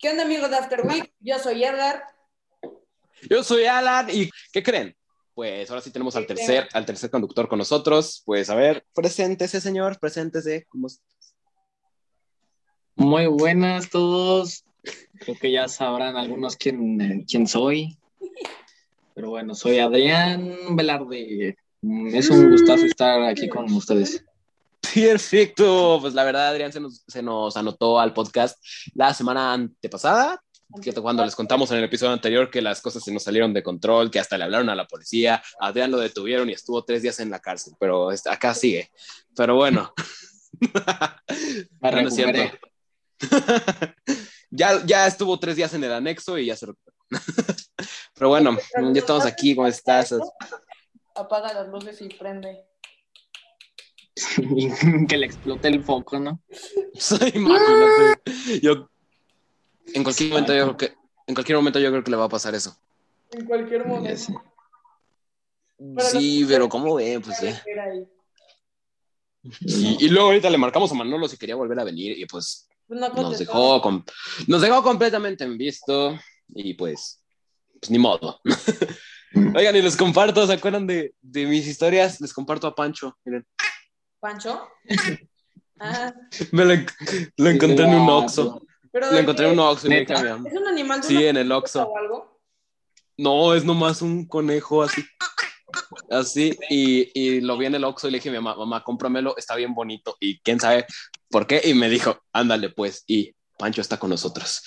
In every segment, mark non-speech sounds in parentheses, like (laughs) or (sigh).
¿Qué onda amigos de After Week? Yo soy Edgar. Yo soy Alan y ¿qué creen? Pues ahora sí tenemos al tercer, al tercer conductor con nosotros. Pues a ver, preséntese, señor, preséntese. ¿Cómo estás? Muy buenas todos. Creo que ya sabrán algunos quién, quién soy. Pero bueno, soy Adrián Velarde. Es un gustazo estar aquí con ustedes. Perfecto. Pues la verdad, Adrián se nos, se nos anotó al podcast la semana antepasada, que cuando les contamos en el episodio anterior que las cosas se nos salieron de control, que hasta le hablaron a la policía, a Adrián lo detuvieron y estuvo tres días en la cárcel, pero acá sigue. Pero bueno. (laughs) No, no es cierto. recuperé. (laughs) ya, ya estuvo tres días en el anexo y ya se recuperó. (laughs) Pero bueno, ya estamos aquí. ¿Cómo estás? Apaga las luces y prende. (laughs) Que le explote el foco, ¿no? Imagínate. Yo, en cualquier momento, yo creo que, en cualquier momento, yo creo que le va a pasar eso. En cualquier momento. sé. Sí, pero ¿cómo ven? Pues eh. Ahí. Y, y luego ahorita le marcamos a Manolo si quería volver a venir y pues Pues no nos dejó, com- nos dejó completamente en visto y pues, pues ni modo. (laughs) Oigan, y les comparto, ¿se acuerdan de, de mis historias? Les comparto a Pancho. Miren, ¿Pancho? (laughs) Ah, me lo, en- lo encontré en un Oxxo. Lo ¿de encontré en un Oxxo. y mi mamá, ¿Es un animal de Sí, en el Oxxo. o algo? No, es nomás un conejo así. Así, y, y lo vi en el Oxxo y le dije a mi mamá, mamá, cómpramelo, está bien bonito. Y quién sabe por qué. Y me dijo, ándale pues. Y Pancho está con nosotros.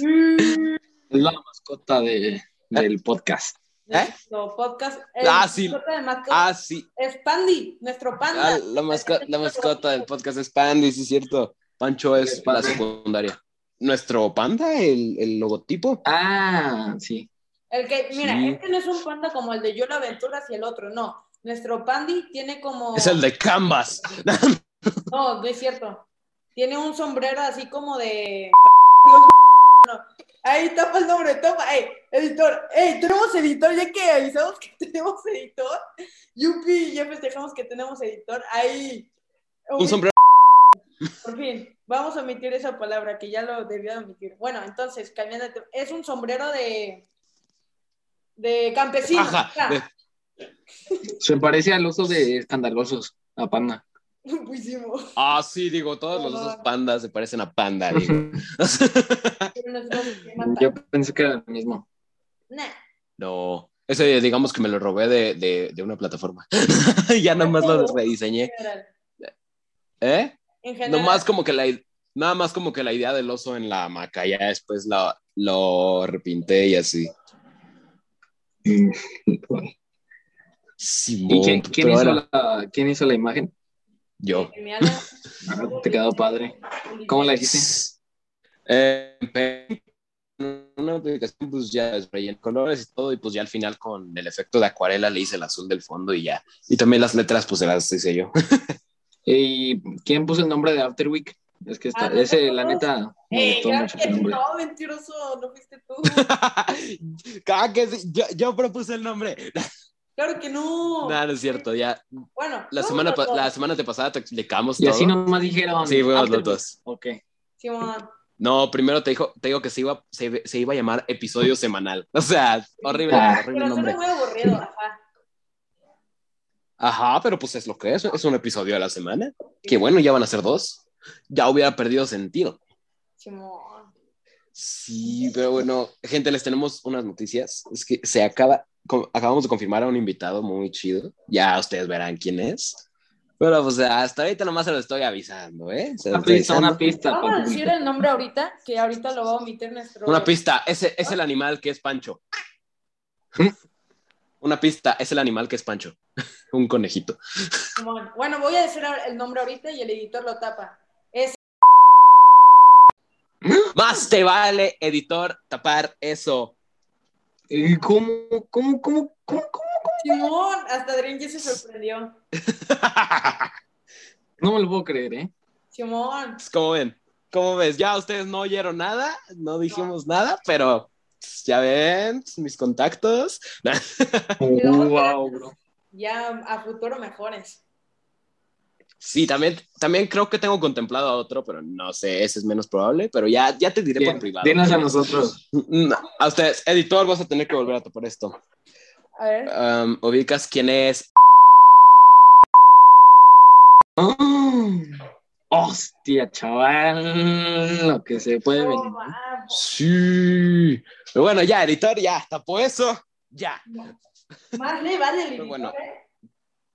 Mm, Es la mascota de, del podcast. Nuestro podcast. el Ah, sí. mascota de mascota Ah, sí. Es Pandy, nuestro Ah, panda. la, masco- la mascota del podcast es Pandy, sí es cierto. Pancho es la secundaria. Nuestro panda, el, el logotipo. Ah, sí. El que, mira, Sí. este no es un panda como el de Yola Aventuras y el otro, no. Nuestro Pandy tiene como. Es el de Canvas. (laughs) No, no es cierto. Tiene un sombrero así como de. (laughs) Ahí tapa el nombre. Ey, editor. Ey, tenemos editor. Ya que avisamos que (laughs) tenemos editor. Yupi, ya festejamos que tenemos editor. Ahí. Un sombrero. Por fin, vamos a omitir esa palabra que ya lo debía de omitir. Bueno, entonces, cambiando de tema, es un sombrero de. de campesino. Ajá. Se parece al oso de escandalosos, a Panda. (laughs) Puísimo. Ah, sí, digo, todos los osos pandas se parecen a panda, (laughs) digo. Yo pensé que era el mismo. Nah. No, ese digamos que me lo robé de, de, de una plataforma. (laughs) ya nada más lo rediseñé. ¿Eh? En general. Nomás como que la, nada más como que la idea del oso en la hamaca, ya después la, lo repinté y así. Simón, ¿Y quién, quién pero hizo la, quién hizo la imagen? Yo. Ah, te quedó padre. ¿Cómo la hiciste? Eh, una aplicación, pues ya es colores y todo, y pues ya al final con el efecto de acuarela le hice el azul del fondo y ya. Y también las letras, pues se las hice yo. (laughs) ¿Y quién puso el nombre de After Week? Es que está, Ah, ese, nosotros. la neta, me Ey, gustó claro mucho nombre. no, mentiroso, no fuiste tú. (laughs) Ah, que sí, yo, yo propuse el nombre. (laughs) Claro que no. No, no es cierto, ya. Bueno, La semana, la semana pasada te explicamos Y todo. así nomás dijeron. Sí, fuimos los dos. Ok. Simón. No, primero te dijo, te digo que se iba, se, se iba a llamar episodio semanal. (laughs) O sea, horrible, Ah. horrible Pero suena nombre. muy aburrido, ajá. Ajá, pero pues es lo que es, es un episodio a la semana. Que bueno, ya van a ser dos. Ya hubiera perdido sentido. Simón. Sí, pero bueno, gente, les tenemos unas noticias. Es que se acaba, acabamos de confirmar a un invitado muy chido. Ya ustedes verán quién es. Pero pues hasta ahorita nomás se lo estoy avisando, ¿eh? Se lo Una estoy pista, una avisando. pista. Vamos a decir el nombre ahorita, que ahorita lo va a omitir nuestro. Una pista, ese es el animal que es Pancho. (laughs) Una pista, es el animal que es Pancho. (laughs) un conejito. Bueno, voy a decir el nombre ahorita y el editor lo tapa. Es Más te vale, editor, tapar eso. ¿Y ¿Cómo, cómo, cómo, cómo, cómo? Simón. Hasta Adrián ya se sorprendió. (laughs) No me lo puedo creer, ¿eh? Simón. ¿Cómo ven? ¿Cómo ves? Ya ustedes no oyeron nada, no dijimos nada, pero pues, ya ven mis contactos. (laughs) wow, bro. Ya a futuro mejores. Sí, también, también creo que tengo contemplado a otro, pero no sé, ese es menos probable, pero ya, ya te diré Bien, por privado. Dinos a nosotros. (laughs) No, a ustedes, editor, vas a tener que volver a topar esto. A ver. Um, ¿Ubicas quién es? Mm. Hostia, chaval, lo que se puede No, venir. Sí. Pero bueno, ya, editor, ya, tapó eso. Ya. Más le vale el Pero editor, bueno. ¿eh?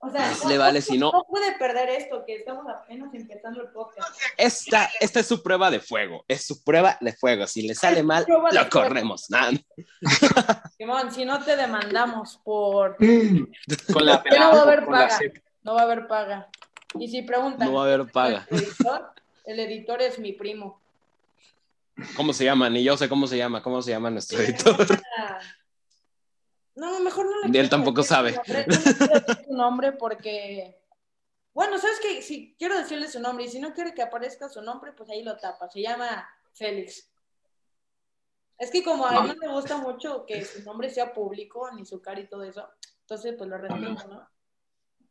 O sea, Más le vale si no- No puede perder esto, que estamos apenas empezando el podcast. Esta, esta es su prueba de fuego. Es su prueba de fuego. Si le sale mal, lo corremos. Nah, (laughs) Simón, si no te demandamos por... Con la (laughs) Que no va a haber paga. No va a haber paga. Y si preguntan... no va a haber paga. El editor, el editor es mi primo. ¿Cómo se llama? Ni yo sé cómo se llama. ¿Cómo se llama nuestro editor? No, mejor no le él tampoco decir sabe. su nombre, no le quiero decir su nombre porque... Bueno, ¿sabes qué? Si quiero decirle su nombre y si no quiere que aparezca su nombre, pues ahí lo tapa. Se llama Félix. Es que como a él no le gusta mucho que su nombre sea público, ni su cara y todo eso, entonces pues lo respeto, ¿no?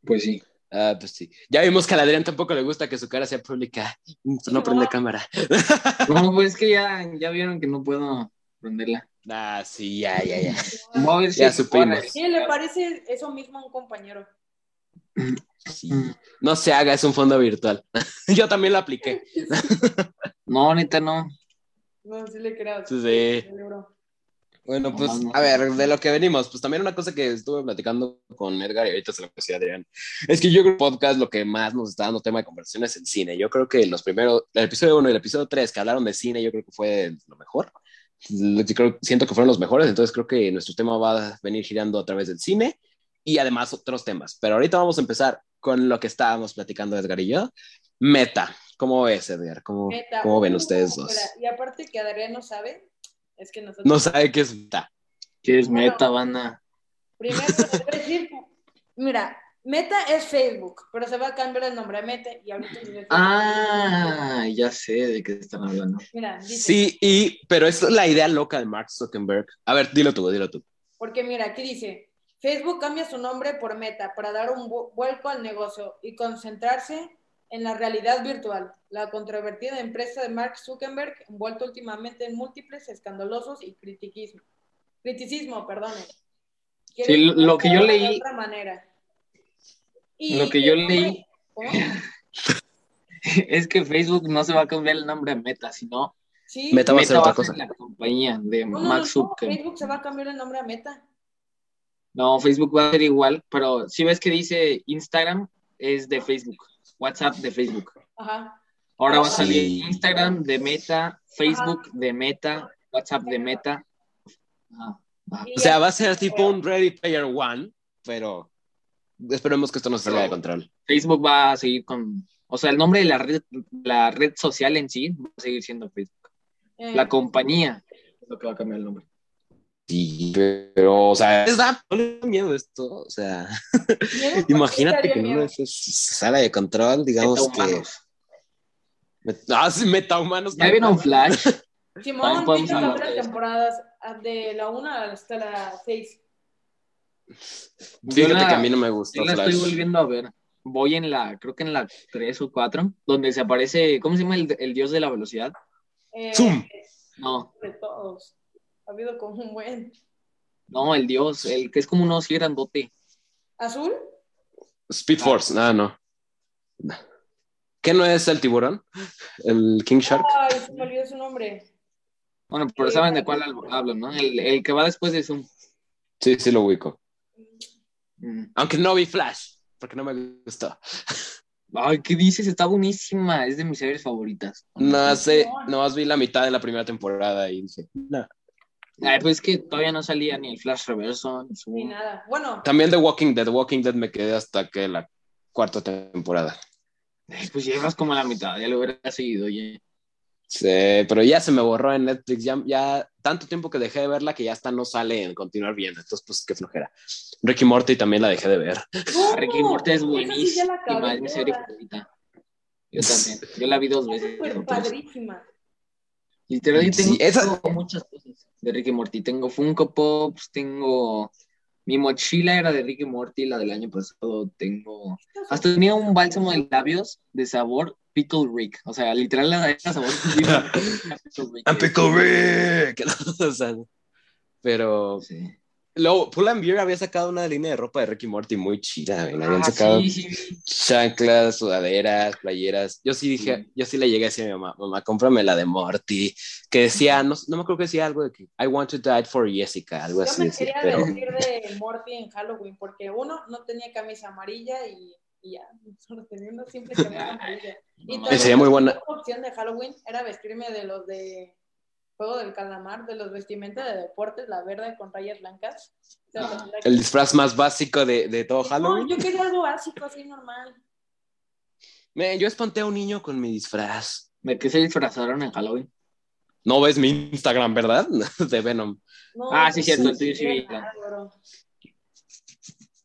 Pues sí. Ah, pues sí. Ya vimos que a Adrián tampoco le gusta que su cara sea pública. No prende cámara. No, pues es que ya, ya vieron que no puedo prenderla. Ah, sí, ya, ya, ya. (laughs) Si Ya supimos. Sí, le parece eso mismo a un compañero. Sí. No se haga, es un fondo virtual. (laughs) Yo también lo apliqué. (laughs) No, neta, no. No, sí le creo. Sí, sí. Bueno, pues, a ver, de lo que venimos, pues también una cosa que estuve platicando con Edgar y ahorita se lo decía Adrián, es que yo creo que el podcast lo que más nos está dando tema de conversación es el cine. Yo creo que los primeros, el episodio 1 y el episodio 3 que hablaron de cine, yo creo que fue lo mejor. Creo, siento que fueron los mejores, entonces creo que nuestro tema va a venir girando a través del cine y además otros temas. Pero ahorita vamos a empezar con lo que estábamos platicando Edgar y yo. Meta, ¿cómo ves, Edgar? ¿Cómo, Neta, cómo ven uh, ustedes dos? Y aparte que Adrián no sabe, es que nosotros... No sabe qué es Meta. ¿Qué es meta, banda? Primero (laughs) decir, mira, Meta es Facebook, pero se va a cambiar el nombre a Meta y ahorita Ah, ya sé de qué están hablando. Mira, dice, Sí, y, pero es la idea loca de Mark Zuckerberg. A ver, dilo tú, dilo tú. porque mira, aquí dice, Facebook cambia su nombre por Meta para dar un vu- vuelco al negocio y concentrarse en la realidad virtual. La controvertida empresa de Mark Zuckerberg, envuelta últimamente en múltiples escandalosos y. Criticismo, perdone. Quiere Sí, lo que yo de leí- otra manera. Y- Lo que yo leí-. (laughs) Es que Facebook no se va a cambiar el nombre a Meta, sino Sí. Meta va a ser Meta otra va a ser cosa. la compañía de No. Facebook se va a cambiar el nombre a Meta. No, Facebook va a ser igual, pero si ves que dice Instagram es de Facebook, WhatsApp de Facebook. Ajá. Ahora va a Sí. salir Instagram de Meta, Facebook de Meta, WhatsApp de Meta. Ah, ah. Y O sea, va a ser tipo un Ready Player One, pero esperemos que esto no se salga de control. Facebook va a seguir con, o sea, el nombre de la red, la red social en sí va a seguir siendo Facebook. eh, La compañía es lo que va a cambiar el nombre. Sí, pero, o sea, les da, no miedo esto. O sea, imagínate ¿Por qué que esas se sale de control, digamos que. Metahumanos. Ah, sí, metahumanos. ¿Ya vieron Flash? Simón, viste las temporadas ah, de la 1 hasta la 6. Fíjate Yo la- que a mí no me gustó Yo la Flash. estoy volviendo a ver. Voy en la, creo que en la 3 o 4, donde se aparece, ¿cómo se llama el, el dios de la velocidad? Eh, Zoom. No, De todos. Ha habido como un buen. no, el dios, el que es como un oso grandote. ¿Azul? Speed Force, ah, no. ¿Qué no es el tiburón? ¿El King Shark? Ay, se me olvidó su nombre. Bueno, pero saben de cuál hablo, hablo, ¿no? El, el que va después de Zoom. Sí, sí lo ubico. Mm. Aunque no vi Flash, porque no me gustó. (laughs) Ay, ¿qué dices? Está buenísima, es de mis series favoritas. No sé, nomás vi la mitad de la primera temporada y dije, no. Ay, pues es que todavía no salía ni el Flash Reverso, ni Ni nada. Bueno, También The Walking Dead, The Walking Dead me quedé hasta que la cuarta temporada. Ay, Pues llevas como a la mitad, ya lo hubiera seguido, oye. Sí, pero ya se me borró en Netflix, ya, ya tanto tiempo que dejé de verla que ya hasta no sale en continuar viendo, entonces pues qué flojera. Ricky Morty también la dejé de ver. ¿cómo? (laughs) Ricky Morty es buenísima, es mi serie favorita. Yo también, yo la vi dos veces. Tres. padrísima. Literal, yo tengo Sí, esa- muchas cosas de Ricky Morty. Tengo Funko Pops, tengo Mi mochila era de Ricky Morty, la del año pasado tengo. Hasta tenía un bálsamo de labios de sabor Pickle Rick. O sea, literal era sabor (laughs) Pickle Rick. A Pickle Rick. (laughs) o sea, pero Sí. Luego Pull and Beer había sacado una línea de ropa de Ricky Morty muy chida. güey. Habían Ah, sacado sí, sí. chanclas, sudaderas, playeras. Yo sí dije, Sí. yo sí le llegué a decir a mi mamá, mamá, cómprame la de Morty, que decía, no, no me acuerdo que decía algo de que I want to die for Jessica, algo Yo así me decía, quería pero vestir de Morty en Halloween porque uno no tenía camisa amarilla y, y ya, solo tenía (laughs) una simple camisa amarilla. Y también sería muy buena. otra opción de Halloween era vestirme de los de Juego del Calamar, de los vestimentas de deportes, la verde con rayas blancas. O sea, Ah. que- el disfraz más básico de, de todo Halloween. No, yo quería algo básico, así normal. Me- yo espanté a un niño con mi disfraz. ¿De qué se disfrazaron en Halloween? No ves mi Instagram, ¿verdad? (laughs) De Venom. No, Ah, sí, cierto, sí, sí.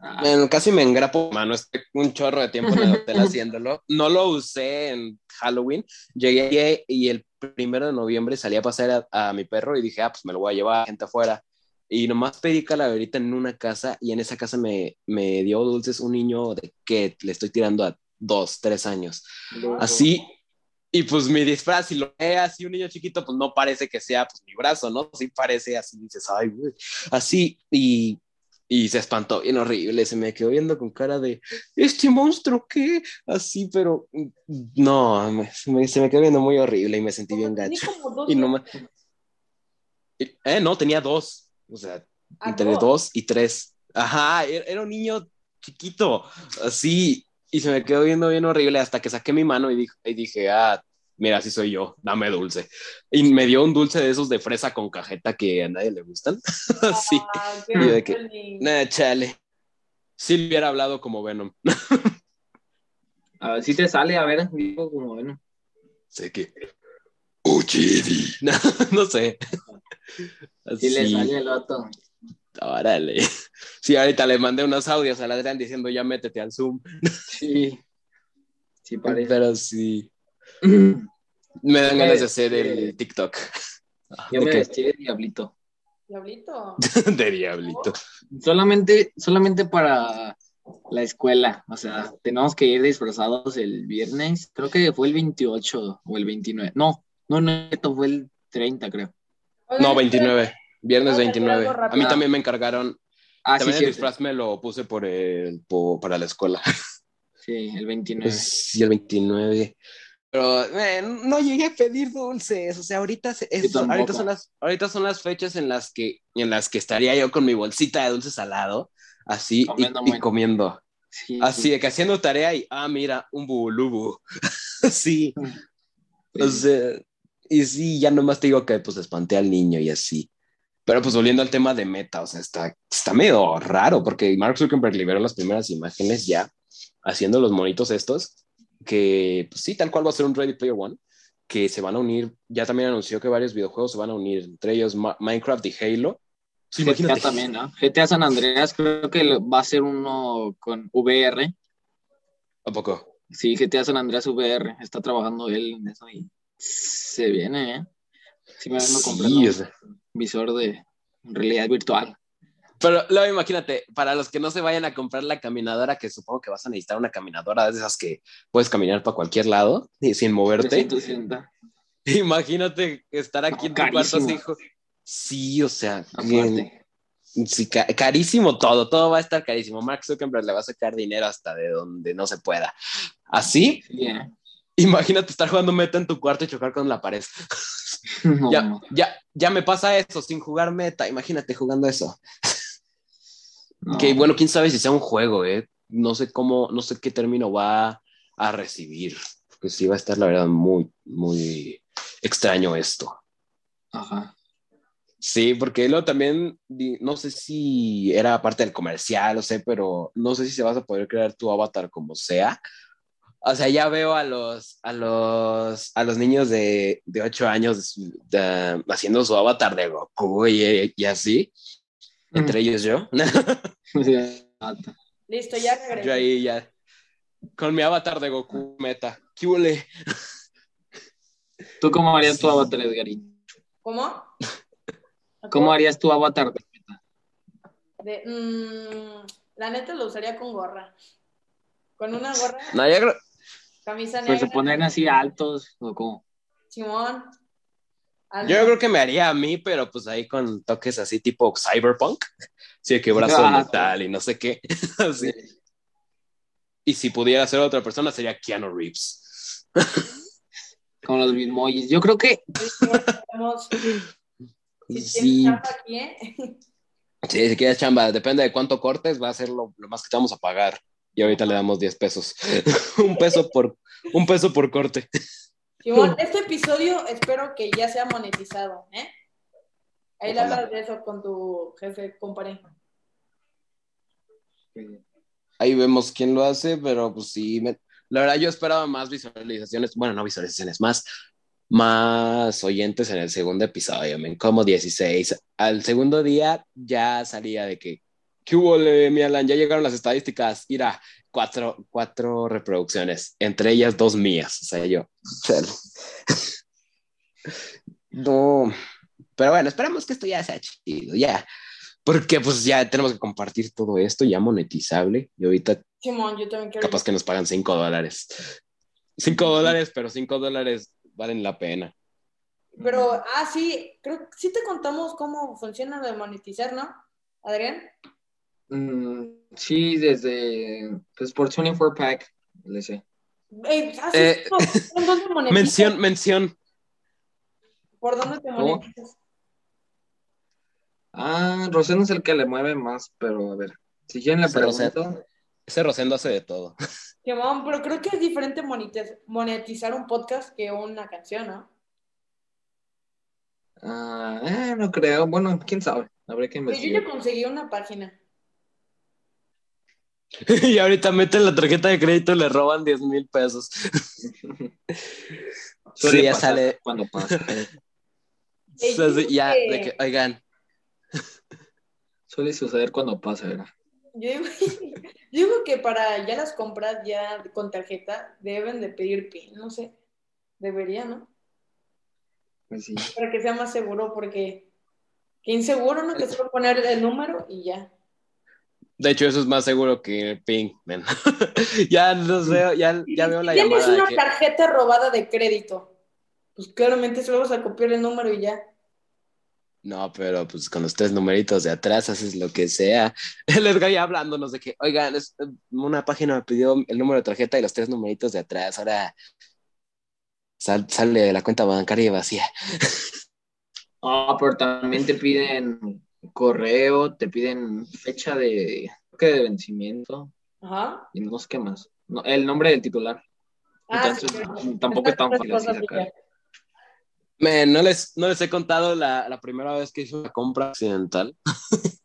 Ah, Bueno, casi me engrapo, mano. Estoy un chorro de tiempo en el hotel haciéndolo. No lo usé en Halloween. Llegué y el primero de noviembre salí a pasar a, a mi perro y dije, ah, pues me lo voy a llevar a gente afuera. Y nomás pedí calaverita en una casa y en esa casa me, me dio dulces un niño de que le estoy tirando a dos, tres años. Así. Y pues mi disfraz, si lo ve así un niño chiquito, pues no parece que sea pues mi brazo, ¿no? Sí parece así, dices, ay, güey. Así, y, y se espantó bien horrible, se me quedó viendo con cara de, ¿este monstruo qué? Así, pero no, me- se me, se me quedó viendo muy horrible y me sentí bien gacho. como dos Y no. Eh, no, tenía dos, o sea, Ah, entre dos. dos y tres. Ajá, era, era un niño chiquito, así, y se me quedó viendo bien horrible hasta que saqué mi mano y dije, y dije ah, mira, así soy yo, dame dulce. Y me dio un dulce de esos de fresa con cajeta que a nadie le gustan. Así, (laughs) Ah, qué Y yo de que- nah, chale. Si le hubiera hablado como Venom. (laughs) A ver si te sale, a ver, digo como bueno. sé que. Uchidi. (laughs) No, no sé. Si le Así. sale el vato. Órale. Sí, ahorita le mandé unos audios a Adrián diciendo ya métete al Zoom. Sí. Sí, parece. Pero sí. Me dan ganas de hacer el TikTok. Yo ¿De me vestí de diablito. Diablito. (laughs) De diablito. Solamente, solamente para la escuela. O sea, tenemos que ir disfrazados el viernes. Creo que fue el 28 o el 29. No, no, no, esto fue el 30, creo. No, 29. Viernes ¿Puedo decir 29. algo A mí también me encargaron. Ah, sí, también el sí. disfraz me lo puse por el, po- para la escuela. Sí, el 29. Sí, el 29. Pero eh, no llegué a pedir dulces. O sea, ahorita, se- es- ahorita, son las, ahorita son las fechas en las, que, en las que estaría yo con mi bolsita de dulces al lado, así, y- Comiendo y, bueno. comiendo. Sí, Así sí. de que haciendo tarea y, ah, mira, un bubulubu. (laughs) sí, o Sí. sea, y sí, ya nomás te digo que pues espanté al niño y así. Pero pues volviendo al tema de meta, o sea, está, está medio raro porque Mark Zuckerberg liberó las primeras imágenes ya haciendo los monitos estos, que pues, sí, tal cual va a ser un Ready Player One, que se van a unir, ya también anunció que varios videojuegos se van a unir, entre ellos Ma- Minecraft y Halo. Sí, GTA también, ¿no? GTA San Andreas creo que va a ser uno con VR. ¿A poco? Sí, GTA San Andreas VR. Está trabajando él en eso y se viene, ¿eh? Sí, me vengo Sí, comprando un visor de realidad virtual. Pero luego imagínate, para los que no se vayan a comprar la caminadora, que supongo que vas a necesitar una caminadora de esas que puedes caminar para cualquier lado y sin moverte. 360. (laughs) Imagínate estar aquí No, en tu cuarto así. Sí, o sea, bien- Aparte. sí, ca- carísimo todo, todo va a estar carísimo. Mark Zuckerberg le va a sacar dinero hasta de donde no se pueda. Así, Sí, ¿eh? imagínate estar jugando meta en tu cuarto y chocar con la pared. (laughs) No, Ya, ya, ya me pasa eso sin jugar meta. Imagínate jugando eso. No. Que bueno, quién sabe si sea un juego, ¿eh? No sé cómo, no sé qué término va a recibir. Porque sí va a estar, la verdad, muy, muy extraño esto. Ajá. Sí, porque luego también, no sé si era parte del comercial, o sé, pero no sé si se vas a poder crear tu avatar como sea. O sea, ya veo a los, a los, a los niños de, de 8 años de- haciendo su avatar de Goku y, y así, entre ellos yo. (laughs) Listo, ya Yo regresé. ahí ya. Con mi avatar de Goku meta. ¿Qué huele? ¿Tú cómo harías tu avatar, Edgarín? ¿Cómo? (laughs) ¿Cómo harías tu avatar? De, mm, la neta lo usaría con gorra. Con una gorra, No, yo creo, camisa negra. se ponen así altos, o como. Simón. Yo creo que me haría a mí, pero pues ahí con toques así tipo cyberpunk. (laughs) Sí, que brazo de Ah, metal y no sé qué. (laughs) Así. Y si pudiera ser otra persona, sería Keanu Reeves. Como los bitmojis. Yo creo que (laughs) si Sí. tienes chamba aquí, ¿eh? Sí, si quieres chamba, depende de cuánto cortes, va a ser lo, lo más que te vamos a pagar. Y ahorita le damos 10 pesos. un peso por un peso por corte. Simón, este episodio espero que ya sea monetizado, ¿eh? Ahí Ojalá. hablas de eso con tu jefe, compadre. Ahí vemos quién lo hace, pero pues sí, me- la verdad yo esperaba más visualizaciones, bueno, no visualizaciones, más, más oyentes en el segundo episodio, men, como 16. Al segundo día ya salía de que, ¿qué hubo, mi Alan? Ya llegaron las estadísticas, mira, cuatro, cuatro reproducciones, entre ellas dos mías, o sea, yo. (laughs) No, pero bueno, esperemos que esto ya sea chido, ya. Porque pues ya tenemos que compartir todo esto ya monetizable y ahorita Simón, yo también quiero. capaz que nos pagan 5 dólares. 5 dólares, pero 5 dólares valen la pena. Pero, ah, sí, creo que sí te contamos cómo funciona lo de monetizar, ¿no? Adrián. Mm, sí, desde pues, por 24 Pack, le sé. Eh, ¿por dónde monetizas? Mención, mención. ¿Por dónde te ¿Cómo? monetizas? Ah, Rosendo es el que le mueve más, pero a ver. Si quieren le pregunto. Ese Rosendo hace de todo. (laughs) Simón, pero creo que es diferente monetiz- monetizar un podcast que una canción, ¿no? Ah, eh, no creo. Bueno, quién sabe. Habrá que yo investigar. ya conseguí una página. (laughs) y ahorita meten la tarjeta de crédito y le roban 10 mil pesos. Suele (laughs) sí, ya sale. Cuando pasa. (laughs) Ya, de que, oigan, Suele suceder cuando pasa, ¿verdad? Yo digo, yo digo que para ya las compras ya con tarjeta deben de pedir PIN, no sé. Debería, ¿no? Pues sí. Para que sea más seguro, porque qué inseguro, ¿no? Que solo poner el número y ya. De hecho, eso es más seguro que el ping, (laughs) ya los veo, ya, ya veo la tienes llamada. de una que- tarjeta robada de crédito, pues claramente solo vas a copiar el número y ya. No, pero pues con los tres numeritos de atrás haces lo que sea. (laughs) El Edgar ya hablándonos de que, oigan, es- una página me pidió el número de tarjeta y los tres numeritos de atrás. Ahora sal- sale de la cuenta bancaria vacía. (laughs) Ah, pero también te piden correo, te piden fecha de, que de vencimiento Ajá. y no sé qué más. No, el nombre del titular. Ah, Entonces, sí, pero- tampoco es tan fácil sacar. Men, no les, no les he contado la, la primera vez que hice una compra accidental. (laughs)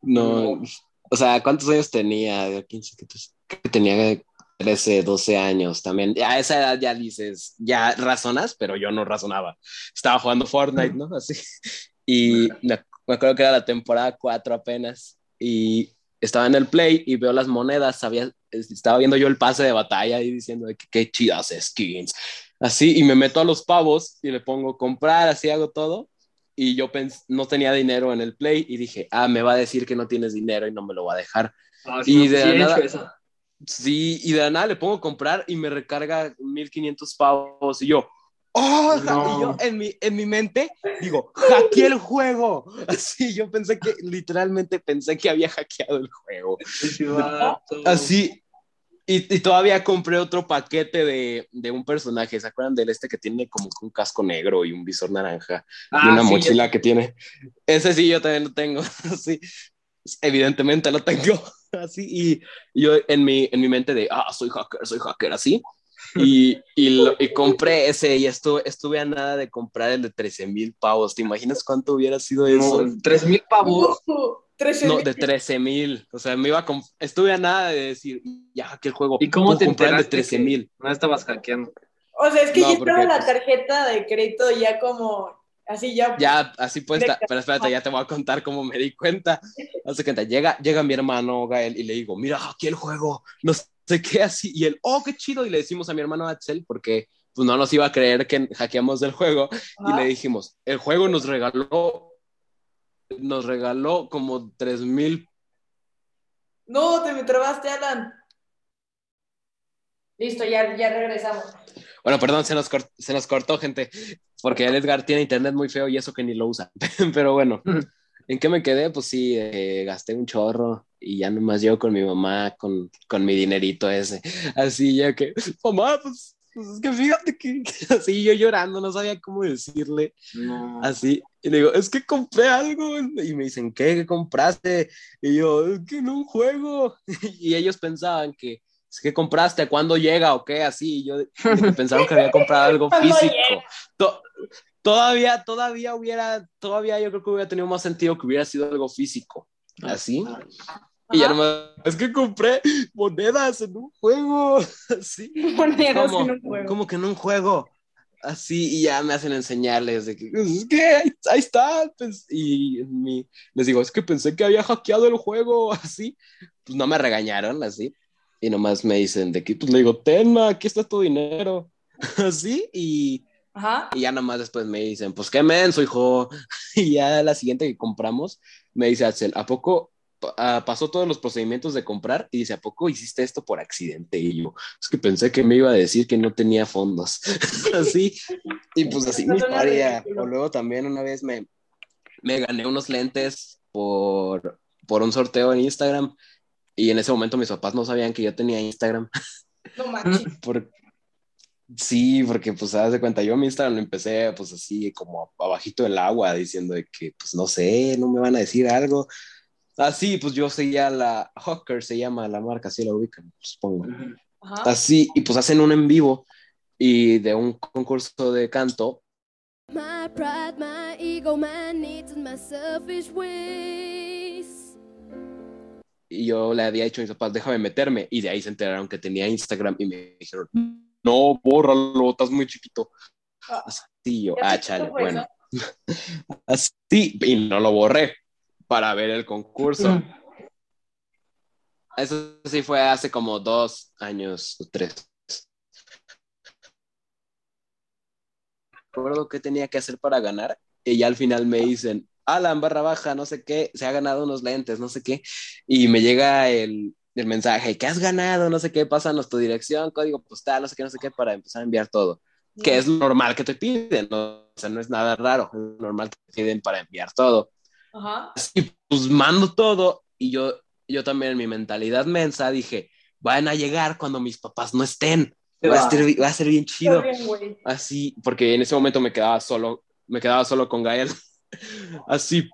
no, o sea, ¿cuántos años tenía? De 15, que creo que tenía 13, 12 años también. A esa edad ya dices, ya razonas, pero yo no razonaba. Estaba jugando Fortnite, ¿no? Así. Y me, me acuerdo que era la temporada 4 apenas. Y estaba en el play y veo las monedas. Sabía, estaba viendo yo el pase de batalla y diciendo que qué chidas skins. Así, y me meto a los pavos y le pongo comprar, así hago todo. Y yo no tenía dinero en el play y dije, ah, me va a decir que no tienes dinero y no me lo va a dejar. Ah, Y sí, de sí nada-. Sí, y de la nada le pongo comprar y me recarga 1500 pavos y yo, ¡oh! No. Y yo en mi, en mi mente digo, hackeé el juego. (laughs) Así, yo pensé que, literalmente pensé que había hackeado el juego. Así, y, y todavía compré otro paquete de, de un personaje, ¿se acuerdan del este que tiene como un casco negro y un visor naranja y Ah, una sí, mochila que tiene? Ese sí, yo también lo tengo, (laughs) sí, evidentemente lo tengo, (laughs) así, y yo en mi, en mi mente de, ah, soy hacker, soy hacker, así, y, y, lo- y compré (laughs) ese y estuve, estuve a nada de comprar el de 13 mil pavos, ¿te imaginas cuánto hubiera sido eso? No, tres mil pavos. (laughs) 13 No, de 13 mil. O sea, me iba a estuve a nada de decir, ya que el juego. ¿Y cómo te el de enteraste 13 mil? No estabas hackeando. O sea, es que No, ya estaba la pues- tarjeta de crédito ya como, así ya. Ya, así pues, Directo. pero espérate, ya te voy a contar cómo me di cuenta. Hace cuenta, llega, llega mi hermano Gael y le digo, mira, aquí el juego, no sé qué así. Y él, oh, qué chido. Y le decimos a mi hermano Axel, porque pues no nos iba a creer que hackeamos del juego. Y le dijimos, el juego nos regaló nos regaló como tres mil. No, te me trabaste, Alan. Listo, ya, ya regresamos. Bueno, perdón, se nos, cort- se nos cortó, gente, porque el Edgar tiene internet muy feo y eso que ni lo usa. (laughs) Pero bueno, ¿en qué me quedé? Pues sí, eh, gasté un chorro y ya nomás yo con mi mamá, con, con mi dinerito ese. Así ya que, mamá, pues, pues es que fíjate que (laughs) así yo llorando, no sabía cómo decirle. No. Así, y le digo, es que compré algo. Y me dicen, ¿qué, ¿Qué compraste? Y yo, es que no un juego. (laughs) Y ellos pensaban que, es que compraste, ¿cuándo llega o qué? Así, y yo pensaron que había comprado algo (laughs) ¿Cuándo físico. To- todavía, todavía hubiera, todavía yo creo que hubiera tenido más sentido que hubiera sido algo físico. Así. Y ya nomás, es que compré monedas en un juego. (laughs) Así. Monedas en un juego. ¿Cómo que en un juego? Así, y ya me hacen enseñarles de que, "Pues es que ahí, ahí está, pues", y mi- les digo, es que pensé que había hackeado el juego, (laughs) así, pues no me regañaron, así, y nomás me dicen de que, pues le digo, tenma, aquí está tu dinero, (laughs) así, y, Ajá. y ya nomás después me dicen, pues qué menso, hijo, (laughs) y ya la siguiente que compramos, me dice Axel, ¿a poco ah, pasó todos los procedimientos de comprar? Y dice, ¿a poco hiciste esto por accidente? Y yo, es que pensé que me iba a decir que no tenía fondos. (laughs) así, y pues así Suena historia. O luego también una vez me, me gané unos lentes por, por un sorteo en Instagram. Y en ese momento mis papás no sabían que yo tenía Instagram. No manches. (laughs) Por... Sí, porque pues haz de cuenta, yo mi Instagram lo empecé pues así como abajito del agua diciendo de que pues no sé, no me van a decir algo. Así, pues yo seguía la Hawker, se llama la marca, así la ubican, supongo. Ajá. Así, y pues hacen un en vivo y de un concurso de canto My pride, my ego, my needs, and my selfish ways. y yo le había dicho a mis papás, déjame meterme, y de ahí se enteraron que tenía Instagram y me dijeron, no, bórralo, estás muy chiquito. Ah. Así yo, ¿Ya ah, chale, bueno. (laughs) Así, y no lo borré para ver el concurso. Eso sí fue hace como dos años o tres. Recuerdo que tenía que hacer para ganar y ya al final me dicen, Alan barra baja, no sé qué, se ha ganado unos lentes, no sé qué, y me llega el, el mensaje, ¿qué has ganado? No sé qué, pásanos tu dirección, código postal, no sé qué, no sé qué, para empezar a enviar todo que es normal que te piden, ¿no? o sea, no es nada raro, es normal que te piden para enviar todo. Ajá. Y pues mando todo y yo, yo también en mi mentalidad mensa dije, van a llegar cuando mis papás no estén, va a ser, va a ser bien chido. Bien. Así, porque en ese momento me quedaba solo, me quedaba solo con Gael. (laughs) Así,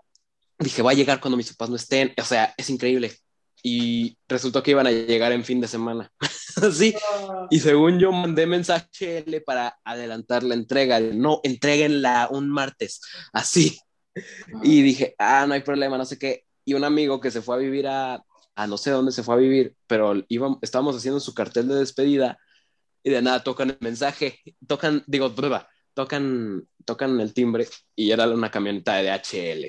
dije, va a llegar cuando mis papás no estén, o sea, es increíble. Y resultó que iban a llegar en fin de semana. (laughs) Así, Ah, y según yo mandé mensaje L para adelantar la entrega. No, entreguenla un martes. Así. Y dije, ah, no hay problema, no sé qué. Y un amigo que se fue a vivir a, a no sé dónde se fue a vivir, pero íbamos, estábamos haciendo su cartel de despedida y de nada tocan el mensaje, tocan, digo, prueba, tocan, tocan el timbre y era una camioneta de DHL.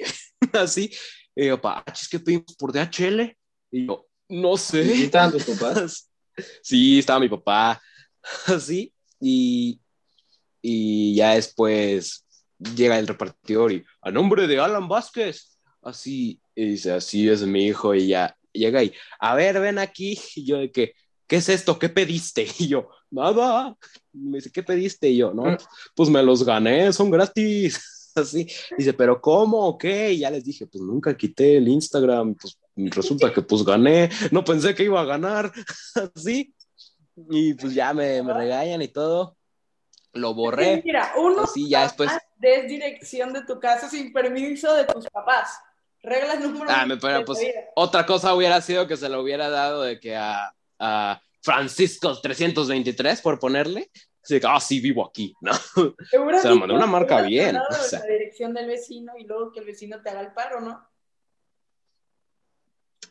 (laughs) Así. Y yo, pa, que pedimos por DHL. Y yo, no sé. ¿Y estaban tus papás? (laughs) Sí, estaba mi papá, (laughs) así, y, y ya después llega el repartidor y a nombre de Alan Vázquez, así, y dice, así es mi hijo, y ya llega y, a ver, ven aquí, (laughs) y yo de que, ¿qué es esto? ¿Qué pediste? Y yo, nada, me dice, ¿qué pediste? Y yo, no, pues me los gané, son gratis. Así, dice, pero ¿cómo? ¿Qué? Y ya les dije, pues nunca quité el Instagram, pues resulta que pues gané, no pensé que iba a ganar, (laughs) así, y pues ya me, me regañan y todo, lo borré, Mira, uno así ya después, des dirección de tu casa sin permiso de tus papás. Regla número ah, uno me pues otra cosa hubiera sido que se lo hubiera dado de que a, a Francisco 323, por ponerle, así que, ah, sí, vivo aquí, ¿no? (laughs) Se lo sí, mandó una marca bien, o sea. La dirección del vecino y luego que el vecino te haga el paro, ¿no?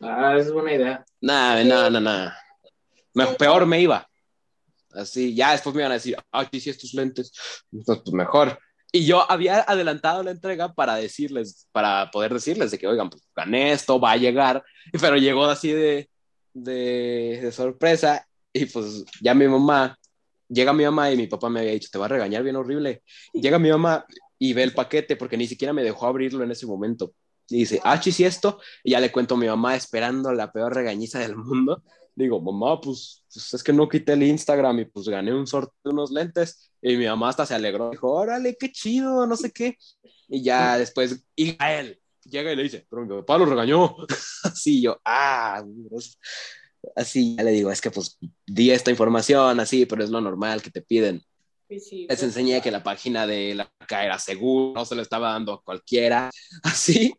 Ah, es buena idea. Nada, nada, nada, nada. Me- peor me iba. Así, ya después me iban a decir, ah, ¿qué hiciste tus lentes? Entonces, pues mejor. Y yo había adelantado la entrega para decirles, para poder decirles de que, oigan, pues gané esto, va a llegar. (laughs) Pero llegó así de, de, de sorpresa. Y pues ya mi mamá, llega mi mamá y mi papá me había dicho, te va a regañar bien horrible. Llega mi mamá y ve el paquete porque ni siquiera me dejó abrirlo en ese momento. Y dice, ah, chis, y esto. Y ya le cuento a mi mamá esperando la peor regañiza del mundo. Digo, mamá, pues, pues es que no quité el Instagram y pues gané un sorteo de unos lentes. Y mi mamá hasta se alegró. Dijo, órale, qué chido, no sé qué. Y ya después, y a él llega y le dice, pero mi papá lo regañó. (laughs) Así yo, ah, pues, así ya le digo, es que pues di esta información, así, pero es lo normal que te piden. Sí, sí, Les pues, enseñé que la página de la caja era segura, no se lo estaba dando a cualquiera, (laughs) así.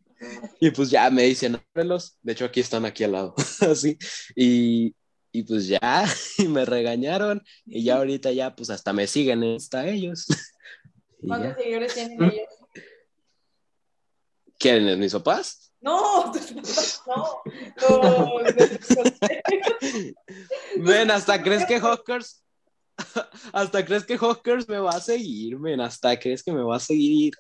Y pues ya me dicen, ábrelos. De hecho, aquí están aquí al lado, (laughs) así. Y, y pues ya, (laughs) y me regañaron. Y ya ahorita ya, pues hasta me siguen hasta ellos. (laughs) ¿Cuántos seguidores tienen ellos? ¿Quieren mis papás? No, no. Solteros. Ven, hasta crees que Hawkers, hasta crees que Hawkers me va a seguir, men, hasta crees que me va a seguir.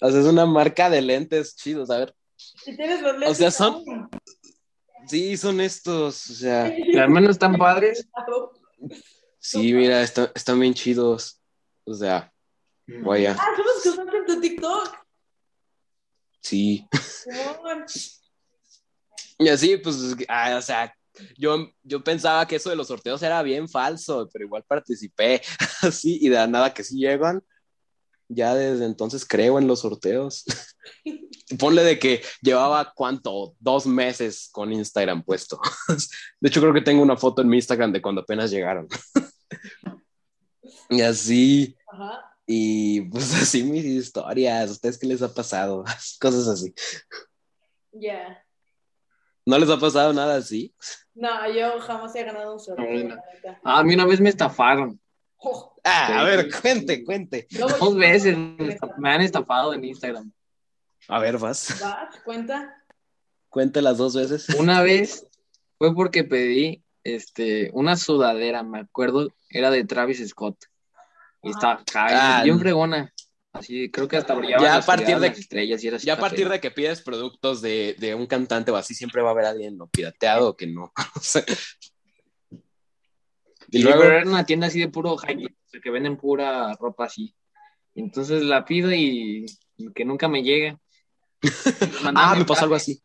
O sea, es una marca de lentes chidos, a ver. Si tienes los lentes. O sea, son-. Sí, son estos, o sea, Al menos están padres. sí, mira, está- están bien chidos. O sea, vaya, Ah, son los que usaste en tu TikTok. sí. Y así, pues, ah, o sea, yo, yo pensaba que eso de los sorteos era bien falso, pero igual participé, (laughs) así, y de la nada que sí llegan, ya desde entonces creo en los sorteos. (laughs) Ponle de que llevaba, ¿cuánto? Dos meses con Instagram puesto. (laughs) De hecho, creo que tengo una foto en mi Instagram de cuando apenas llegaron. (laughs) Y así, Ajá. y pues así mis historias, ¿a ustedes qué les ha pasado? Cosas así. Ya. ¿No les ha pasado nada así? No, yo jamás he ganado un sorteo. No, no. Ah, a mí una vez me estafaron. Oh, Ah, a ver, cuente, cuente. Dos veces me han estafado en Instagram. A ver, vas. ¿Vas? ¿Cuenta? Cuente las dos veces. Una vez fue porque pedí este, una sudadera, me acuerdo, era de Travis Scott. Y estaba Ah, bien no. fregona. Así, creo que hasta brillaban Ya a las partir de- las estrellas y era así Ya a partir de que pides productos de, de un cantante o así, siempre va a haber alguien no pirateado o que no. (laughs) Y luego, era una tienda así de puro high, o sea, que venden pura ropa así. Entonces la pido y, que nunca me llega. (laughs) ah, me pasó algo así.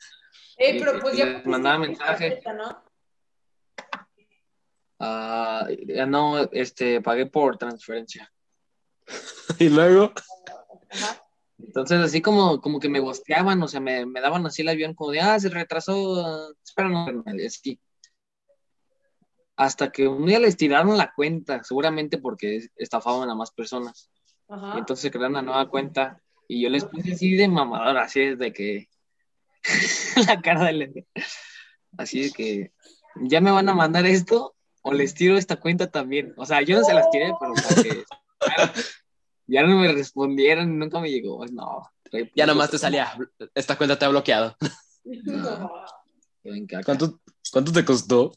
Y- pero pues y ya. mandaba mensaje. tarjeta, ¿no? Ah, ya no, este, pagué por transferencia. (laughs) Y luego, Ajá. Entonces, así como, como que me gosteaban, o sea, me, me daban así el avión como de, ah, se retrasó, carnal", y así. Hasta que un día les tiraron la cuenta, seguramente porque estafaban a más personas. Y entonces se crearon una nueva cuenta y yo les puse así de mamador, así es de que (laughs) la cara de así de que ya me van a mandar esto o les tiro esta cuenta también. O sea, yo no se las tiré, pero (laughs) ya no me respondieron, nunca me llegó. Pues no. ya nomás te salía, esta cuenta te ha bloqueado. (laughs) No. ¿Cuánto, cuánto te costó?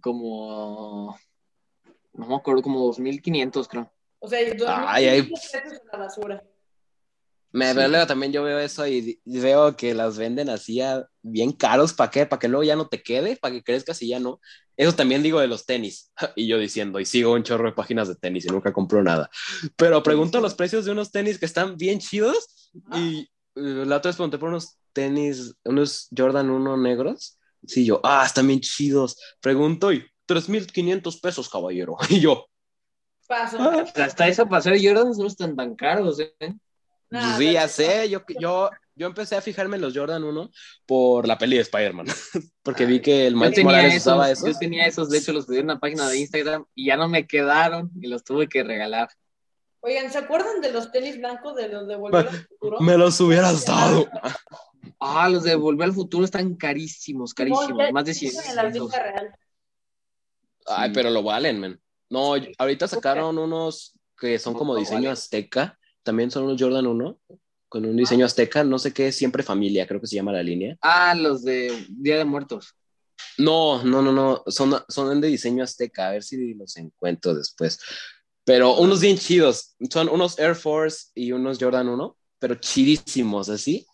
Como, no me acuerdo, como 2.500 creo. O sea, dos Ay, ay. mil pesos a la basura. Me Sí. luego también yo veo eso y, veo que las venden así a- bien caros, ¿para qué? Para que luego ya no te quede, para que crezcas y ya no. Eso también digo de los tenis. (laughs) Y yo diciendo, y sigo un chorro de páginas de tenis y nunca compro nada. Pero pregunto los precios de unos tenis que están bien chidos y eh, la otra vez pregunté por unos tenis, unos Jordan 1 negros. Sí, yo, ah, están bien chidos. Pregunto y 3.500 pesos, caballero. (laughs) Y yo, Paso. ah, hasta eso para ser Jordan no están tan caros, ¿eh? Nah, sí, ya sé, yo, yo, yo empecé a fijarme en los Jordan 1 por la peli de Spider-Man, (laughs) porque vi que el Miles tenía, Morales esos, usaba esos. yo tenía esos, de hecho los pedí en una página de Instagram y ya no me quedaron y los tuve que regalar. Oigan, ¿se acuerdan de los tenis blancos de los de Volver al Futuro? Me los hubieras dado. (laughs) Ah, los de Volver al Futuro están carísimos, carísimos, No, más de 100 existen en la pesos. vida real. Ay, pero lo valen, men. No, ahorita sacaron unos que son como No, diseño vale. azteca, también son unos Jordan 1, con un diseño azteca, no sé qué, siempre familia, creo que se llama la línea. Ah, los de Día de Muertos. No, no, no, no, son, son de diseño azteca, a ver si los encuentro después. Pero unos bien chidos, son unos Air Force y unos Jordan 1, pero chidísimos, así.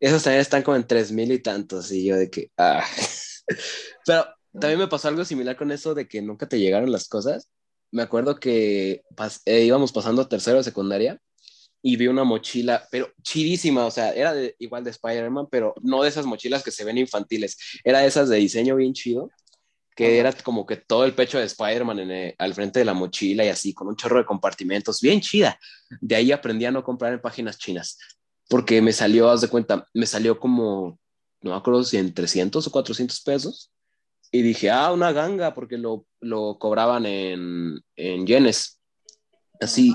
Esos también están como en tres mil y tantos, y yo de que, ah. (laughs) Pero también me pasó algo similar con eso de que nunca te llegaron las cosas. Me acuerdo que pas- eh, íbamos pasando tercero de secundaria y vi una mochila, pero chidísima, o sea, era de, igual de Spider-Man, pero no de esas mochilas que se ven infantiles, era de esas de diseño bien chido, que era como que todo el pecho de Spider-Man el- al frente de la mochila y así, con un chorro de compartimentos, bien chida. De ahí aprendí a no comprar en páginas chinas, porque me salió, haz de cuenta, me salió como, no me acuerdo si en 300 o 400 pesos, y dije, ah, una ganga, porque lo, lo cobraban en, en yenes, así.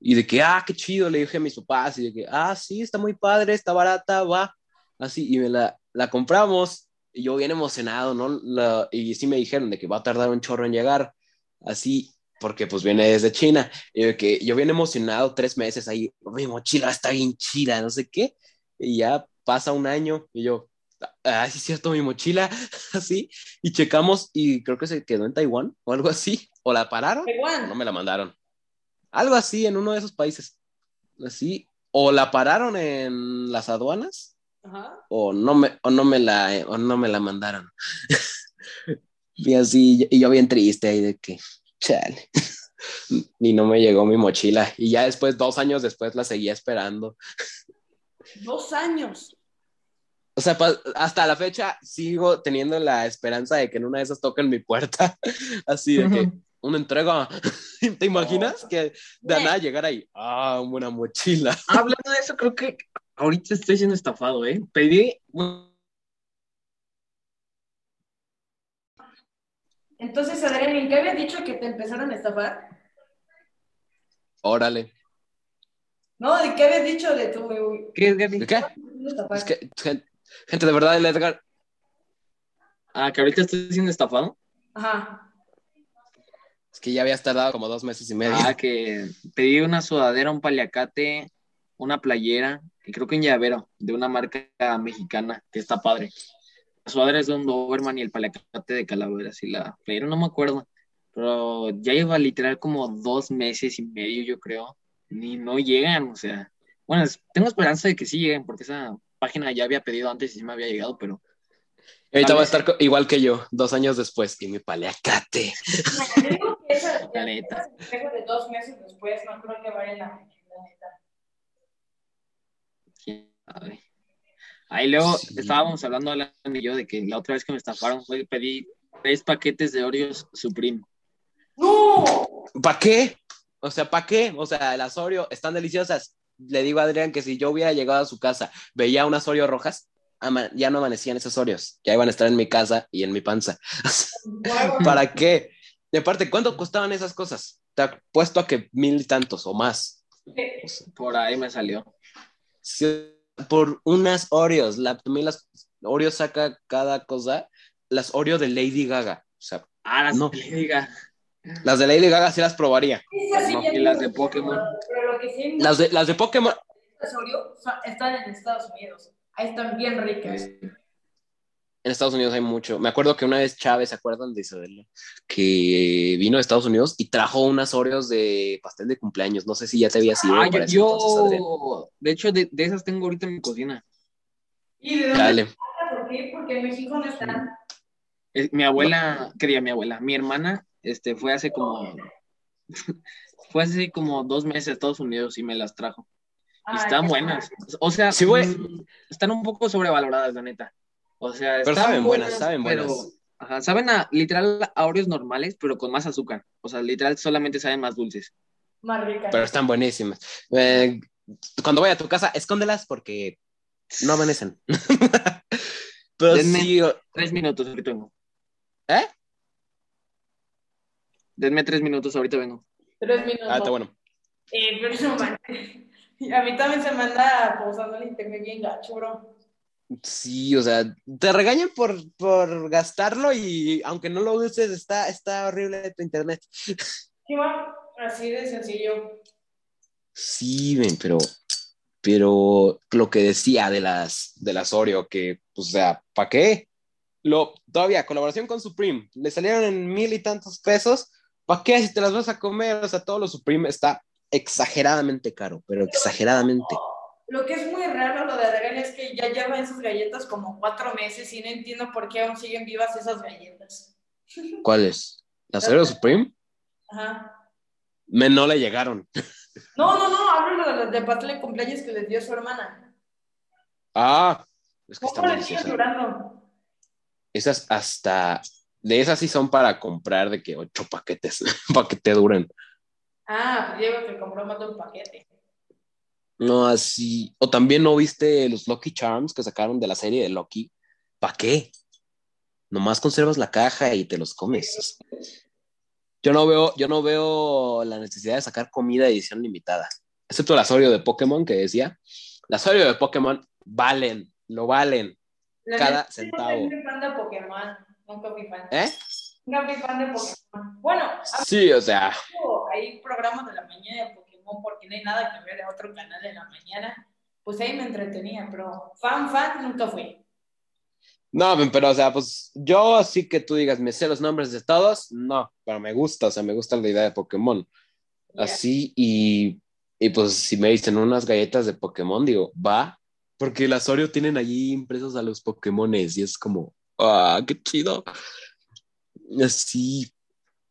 Y de que, ah, qué chido, le dije a mis papás, y de que, ah, sí, está muy padre, está barata, va, así, y me la, la compramos, y yo bien emocionado, ¿no? La- y sí me dijeron de que va a tardar un chorro en llegar, así, porque pues viene desde China, y de que yo bien emocionado, tres meses ahí, mi mochila está bien chida, no sé qué, y ya pasa un año, y yo, ah, sí es cierto, mi mochila, (laughs) así, y checamos, y creo que se quedó en Taiwán, o algo así, o la pararon, o no Taiwán. me la mandaron. Algo así en uno de esos países. Así. O la pararon en las aduanas Ajá. o no me, o no me, la, o no me la mandaron. (laughs) y así, y yo bien triste ahí de que, chale. (laughs) y no me llegó mi mochila. Y ya después, dos años después, la seguía esperando. Dos años. O sea, hasta la fecha sigo teniendo la esperanza de que en una de esas toquen mi puerta. (laughs) Así de que una entrega. (laughs) ¿Te imaginas que de nada llegar ahí? Ah, una mochila. Hablando de eso, creo que ahorita estoy siendo estafado, ¿eh? Pedí. Entonces, Adrián, ¿en qué habías dicho que te empezaron a estafar? Órale. No, ¿de qué habías dicho de tu... ¿Qué es, Gaby? ¿De qué? Es que, gen- gente, de verdad, el Edgar, Ah, que ahorita estoy siendo estafado. Ajá. es que ya habías tardado como dos meses y medio. Ah, que pedí una sudadera, un paliacate, una playera, y creo que un llavero de una marca mexicana que está padre. La sudadera es de un Doberman y el paliacate de calaveras y la playera no me acuerdo, pero ya lleva literal como dos meses y medio, yo creo, ni no llegan, o sea, bueno, tengo esperanza de que sí lleguen, porque esa página ya había pedido antes y sí me había llegado, pero ahorita va a estar igual que yo, dos años después, y mi paleacate. (laughs) No, yo digo que esa, (laughs) La neta. ese espejo de dos meses después no creo que vaya la, la neta. quién sabe. Ahí luego Sí. estábamos hablando Alan y yo de que la otra vez que me estafaron fue pedí tres paquetes de Oreos Supreme. ¡No! ¿Para qué? O sea, ¿para qué? O sea, las Oreo están deliciosas. Le digo a Adrián que si yo hubiera llegado a su casa, veía unas Oreo rojas, ya no amanecían esos Oreos. Ya iban a estar en mi casa y en mi panza. (laughs) ¿Para qué? Y aparte, ¿cuánto costaban esas cosas? Te apuesto a que mil y tantos o más. Por ahí me salió. Sí, por unas Oreos. La, también las Oreos saca cada cosa. Las Oreo de Lady Gaga. O sea, Ah, las No. que le diga. las de Lady Gaga sí las probaría. Sí No, y las de Pokémon. Pero lo que sí... Las de, las de Pokémon. las Oreo son- están en Estados Unidos. Ahí están bien ricas. En Estados Unidos hay mucho. Me acuerdo que una vez Chávez, ¿se acuerdan de Isabela? Que vino de Estados Unidos y trajo unas Oreos de pastel de cumpleaños. No sé si ya te había sido. Ah, yo, yo- de hecho, de, de esas tengo ahorita en mi cocina. ¿Y de dónde Dale. ¿Por qué? Porque en México no están. Mi abuela, ¿qué diga mi abuela? Mi hermana, este, fue hace como, (laughs) fue hace como dos meses a Estados Unidos y me las trajo. Y están buenas. O sea, Sí, güey. mm, están un poco sobrevaloradas, la neta. O sea, Pero están saben buenas, saben pero- buenas. ajá, saben a literal a Oreos normales, pero con más azúcar. O sea, literal solamente saben más dulces. Más ricas. Pero están buenísimas. Eh, cuando vaya a tu casa, escóndelas porque no amanecen. (laughs) Pero Denme- sí, o- Tres minutos, ahorita vengo. ¿eh? Denme tres minutos, ahorita vengo. Tres minutos. Ah, está bueno. Eh, pero no. (laughs) A mí también se me anda pausando el internet bien gacho, bro. Sí, o sea, te regañan por, por gastarlo y aunque no lo uses, está, está horrible tu internet. (laughs) ¿Qué va? Así de sencillo. Sí, ven, pero, pero lo que decía de las, de las Oreo, que, pues, o sea, ¿para qué? Lo, todavía, colaboración con Supreme, le salieron en mil y tantos pesos, ¿para qué si te las vas a comer? O sea, todo lo Supreme está exageradamente caro, pero exageradamente. Lo que es muy raro lo de Adrián es que ya lleva esas galletas como cuatro meses y no entiendo por qué aún siguen vivas esas galletas. (laughs) ¿Cuáles? ¿Las Oreo Supreme? Ajá. Me, no le llegaron. (laughs) No, no, no, hablo de los de pastel de cumpleaños que les dio su hermana. Ah, es que ¿Cómo le deliciosas. durando? Esas hasta, de esas sí son para comprar de que ocho paquetes, (laughs) para que te duren. Ah, pues Diego que compró más de un paquete. No, así. O también no viste los Lucky Charms que sacaron de la serie de Loki. ¿Para qué? Nomás conservas la caja y te los comes. Yo no veo, yo no veo la necesidad de sacar comida de edición limitada. Excepto el Asorio de Pokémon que decía. El Asorio de Pokémon valen, lo valen. La Cada centavo. Nunca fui fan de Pokémon. Nunca fui fan. ¿Eh? Nunca fui fan de Pokémon. Bueno, Sí, o sea, hay programas de la mañana de Pokémon porque no hay nada que ver de otro canal de la mañana. Pues ahí me entretenía, pero fan, fan, nunca fui. no, pero o sea, pues yo así que tú digas, me sé los nombres de todos, no, pero me gusta, o sea, me gusta la idea de Pokémon. Ya. Así, y, y pues si me dicen unas galletas de Pokémon, digo, va, porque las Oreo tienen allí impresos a los Pokémones y es como, ah, qué chido. Así,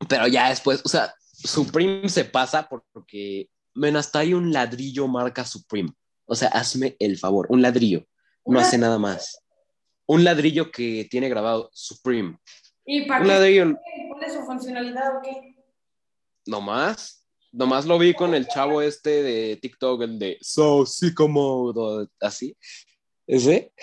pero ya después, o sea, Supreme se pasa porque, men, hasta hay un ladrillo marca Supreme. O sea, hazme el favor, un ladrillo, no hace nada más. Un ladrillo que tiene grabado Supreme. ¿Y para Un qué? ladrillo, ¿Cuál es su funcionalidad o qué? Nomás, nomás lo vi con el chavo este de TikTok, el de So Sycamore, así, ese,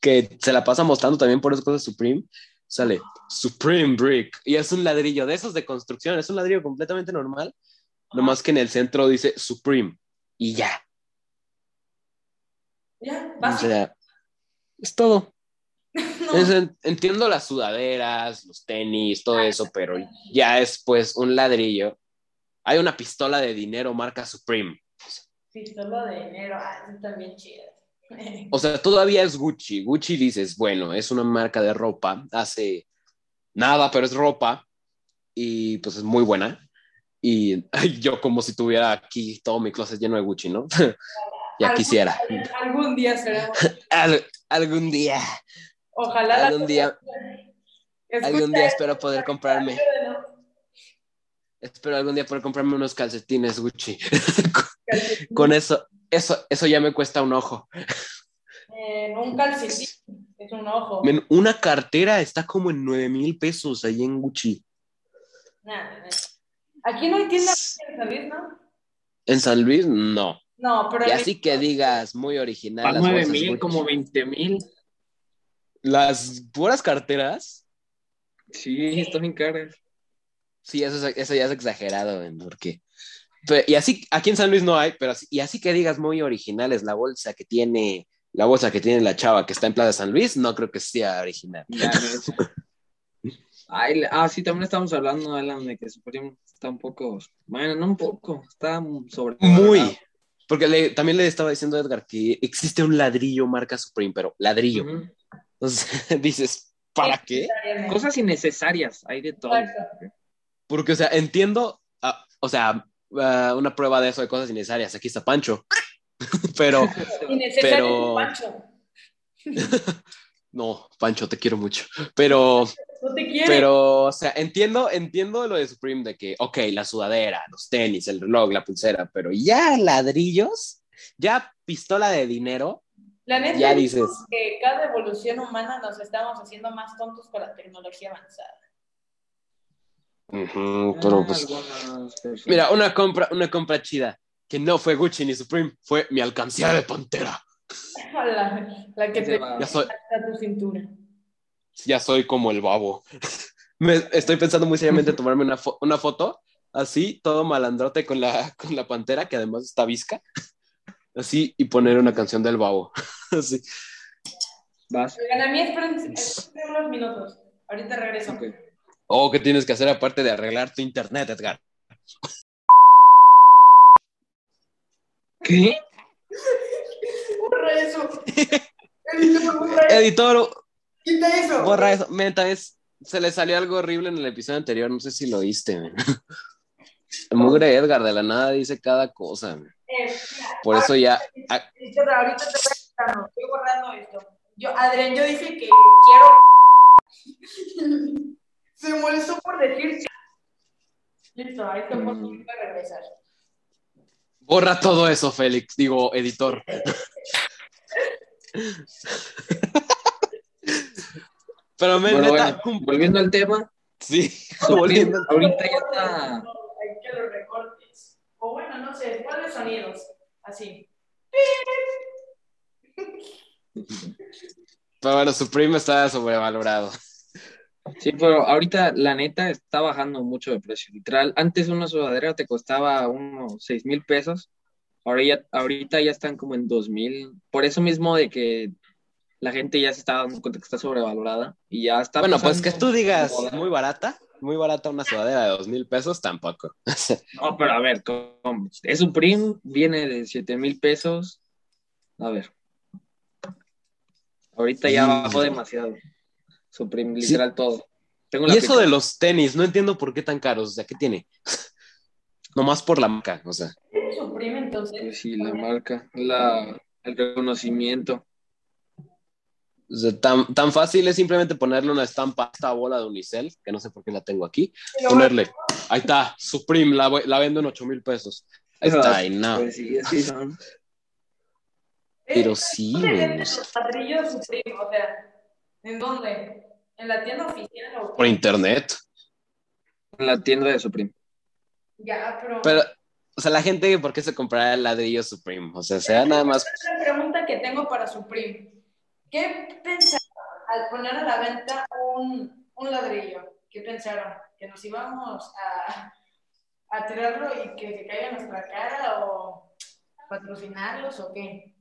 que se la pasa mostrando también por esas cosas Supreme, sale Supreme Brick, y es un ladrillo de esos de construcción, es un ladrillo completamente normal, nomás que en el centro dice Supreme, y ya, Ya, o básico. sea, es todo. (laughs) No. Es- en- entiendo las sudaderas, los tenis, todo eso, pero ya es pues un ladrillo. Hay una pistola de dinero marca Supreme. Pistola de enero, ah, eso también chido. (laughs) O sea, todavía es Gucci. Gucci dices, bueno, es una marca de ropa, hace nada, pero es ropa y pues es muy buena. Y ay, yo como si tuviera aquí todo mi closet lleno de Gucci, ¿no? (laughs) ya Algún- quisiera. Algún día será. (laughs) Al- algún día, Ojalá. algún día, Escucha algún día espero poder comprarme, espero algún día poder comprarme unos calcetines Gucci. (laughs) Con eso, eso, eso ya me cuesta un ojo. En un calcetín, es un ojo. Una cartera está como en 9 mil pesos ahí en Gucci. Nada, nada. Aquí no hay tienda en San Luis, ¿no? En San Luis, no. No, pero Y así que digas, muy original. Las 9 bolsas mil, como 20 mil. Las puras carteras. Sí, están bien caras. Sí, eso, es- eso ya es exagerado, men, porque. Pero- y así, aquí en San Luis no hay, pero así, y así que digas muy originales, la bolsa que tiene, la bolsa que tiene la chava que está en Plaza San Luis, no creo que sea original. Ya. (laughs) Ay, ah, sí, también estamos hablando, Alan, de que Supreme está un poco, bueno, no un poco, está sobre Muy. Porque le- también le estaba diciendo a Edgar que existe un ladrillo marca Supreme, pero ladrillo. Entonces (laughs) dices, ¿para qué? Cosas innecesarias, hay de todo. Porque, o sea, entiendo, ah, o sea, ah, una prueba de eso de cosas innecesarias. Aquí está Pancho. (laughs) pero, (laughs) Innecesario Pero- Pancho. no, Pancho, te quiero mucho. Pero, No te quiere. pero, o sea, entiendo, entiendo lo de Supreme de que, ok, la sudadera, los tenis, el reloj, la pulsera, pero ya ladrillos, ya pistola de dinero, La neta ya es dices. que cada evolución humana nos estamos haciendo más tontos con la tecnología avanzada. Pero pues, mira, una compra, una compra chida, que no fue Gucci ni Supreme, fue mi alcancía de pantera. (laughs) La, la que te hasta tu cintura. Ya soy como el babo. (laughs) Me, estoy pensando muy seriamente en tomarme una, fo- una foto así, todo malandrote con la, (laughs) con la pantera, que además está visca, (laughs) así, y poner una canción del babo. Así. Vas. Oigan, a mí esperen, esperen unos minutos. Ahorita regreso. Ok. Oh, ¿qué tienes que hacer aparte de arreglar tu internet, Edgar? ¿Qué? Borra eso. Editor, borra eso. Editor, Quita eso. borra eso. Menta, es, se le salió algo horrible en el episodio anterior, no sé si lo oíste. men. (laughs) Mugre Edgar de la nada dice cada cosa. men. Eh, mira, Por eso ya... ah, ahorita te. Estoy borrando esto. Yo, Adrián, yo dije que quiero. (laughs) Se molestó por decir. Listo, ahí te puedo Mm. regresar. Borra todo eso, Félix. Digo, editor. (laughs) Pero me Bueno, neta, bueno, volviendo al tema, sí. (laughs) Volviendo al- ahorita ya está. Hay que los recortes. O bueno, no sé, ¿cuáles sonidos? Así. Pero bueno, Supreme está sobrevalorado. Sí, pero ahorita la neta está bajando mucho de precio. Literal, antes una sudadera te costaba unos seis mil pesos. Ahora ya, ahorita ya están como en dos mil. Por eso mismo de que la gente ya se está dando cuenta que está sobrevalorada y ya está. Bueno, pues que tú digas muy barata, muy barata una sudadera de dos mil pesos, tampoco. (laughs) No, pero a ver, ¿cómo? es Supreme, viene de siete mil pesos. A ver. Ahorita ya Sí. bajó demasiado. Supreme, literal todo. Tengo la Y eso de los tenis, no entiendo por qué tan caros. O sea, ¿qué tiene? (laughs) Nomás por la marca, o sea. Supreme, entonces. Pues sí, la marca, la, el reconocimiento. O sea, tan, tan fácil es simplemente ponerle una estampa a esta bola de Unicel, que no sé por qué la tengo aquí, ponerle, ahí está, Supreme, la, voy- la vendo en 8 mil pesos. Ahí está, y no. Pues sí, así son. Pero sí, ¿Dónde güey, venden o sea, los ladrillos Supreme? O sea, ¿en dónde? ¿En la tienda oficial o por internet. En la tienda de Supreme. Ya, pero... Pero, o sea, la gente, ¿por qué se comprará el ladrillo Supreme? O sea, sea nada más. Otra pregunta que tengo para Supreme. ¿Qué pensaron al poner a la venta un, un ladrillo? ¿Qué pensaron? ¿Que nos íbamos a, a tirarlo y que se caiga en nuestra cara o patrocinarlos o qué?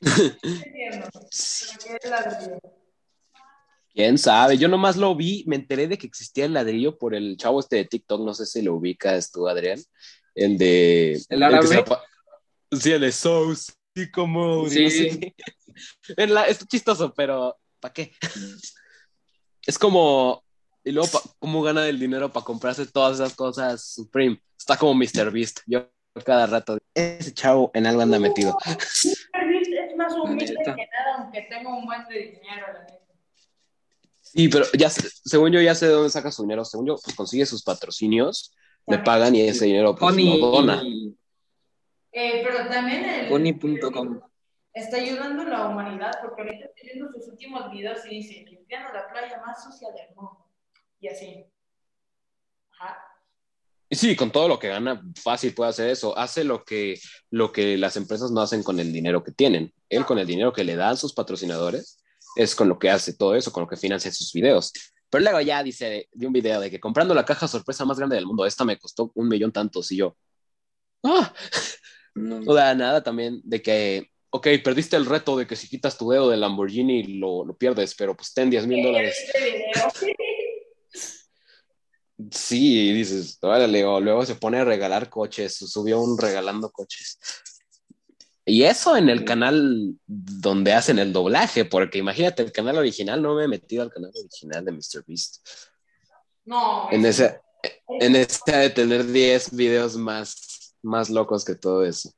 No entiendo. ¿Pero ¿Qué es ladrillo? ¿Quién sabe? Yo nomás lo vi, me enteré de que existía el ladrillo por el chavo este de TikTok, no sé si lo ubicas tú, Adrián. El de... ¿El árabe? Sí, el de Sauce, sí, como... Sí. no sé. En la- Está chistoso, pero ¿para qué? (laughs) Es como... Y luego, pa- ¿cómo gana el dinero para comprarse todas esas cosas Supreme? Está como Mr. Beast. Yo cada rato, ese chavo en algo anda metido. Service es más (laughs) humilde que nada, aunque tenga un buen de dinero, la neta. Sí, pero ya sé- según yo ya sé de dónde saca su dinero. Según yo, pues consigue sus patrocinios, le pagan y ese dinero pues lo dona. Eh, pero también el, honey.com. está ayudando a la humanidad, porque ahorita estoy viendo sus últimos videos y dice, limpiando la playa más sucia del mundo. Y así. Ajá. Y sí, con todo lo que gana, fácil puede hacer eso. Hace lo que, lo que las empresas no hacen con el dinero que tienen. Él con el dinero que le dan sus patrocinadores es con lo que hace todo eso, con lo que financia sus videos. Pero luego ya dice de un video de que comprando la caja sorpresa más grande del mundo, esta me costó un millón tantos y yo. Ah, No. no da nada también de que, ok, perdiste el reto de que si quitas tu dedo del Lamborghini lo, lo pierdes, pero pues ten 10 mil dólares. Sí, dices, órale, o luego se pone a regalar coches, subió un regalando coches. Y eso en el canal donde hacen el doblaje, porque imagínate, el canal original, no me he metido al canal original de MrBeast. No, En es- ese, en ese de tener 10 videos más, más locos que todo eso.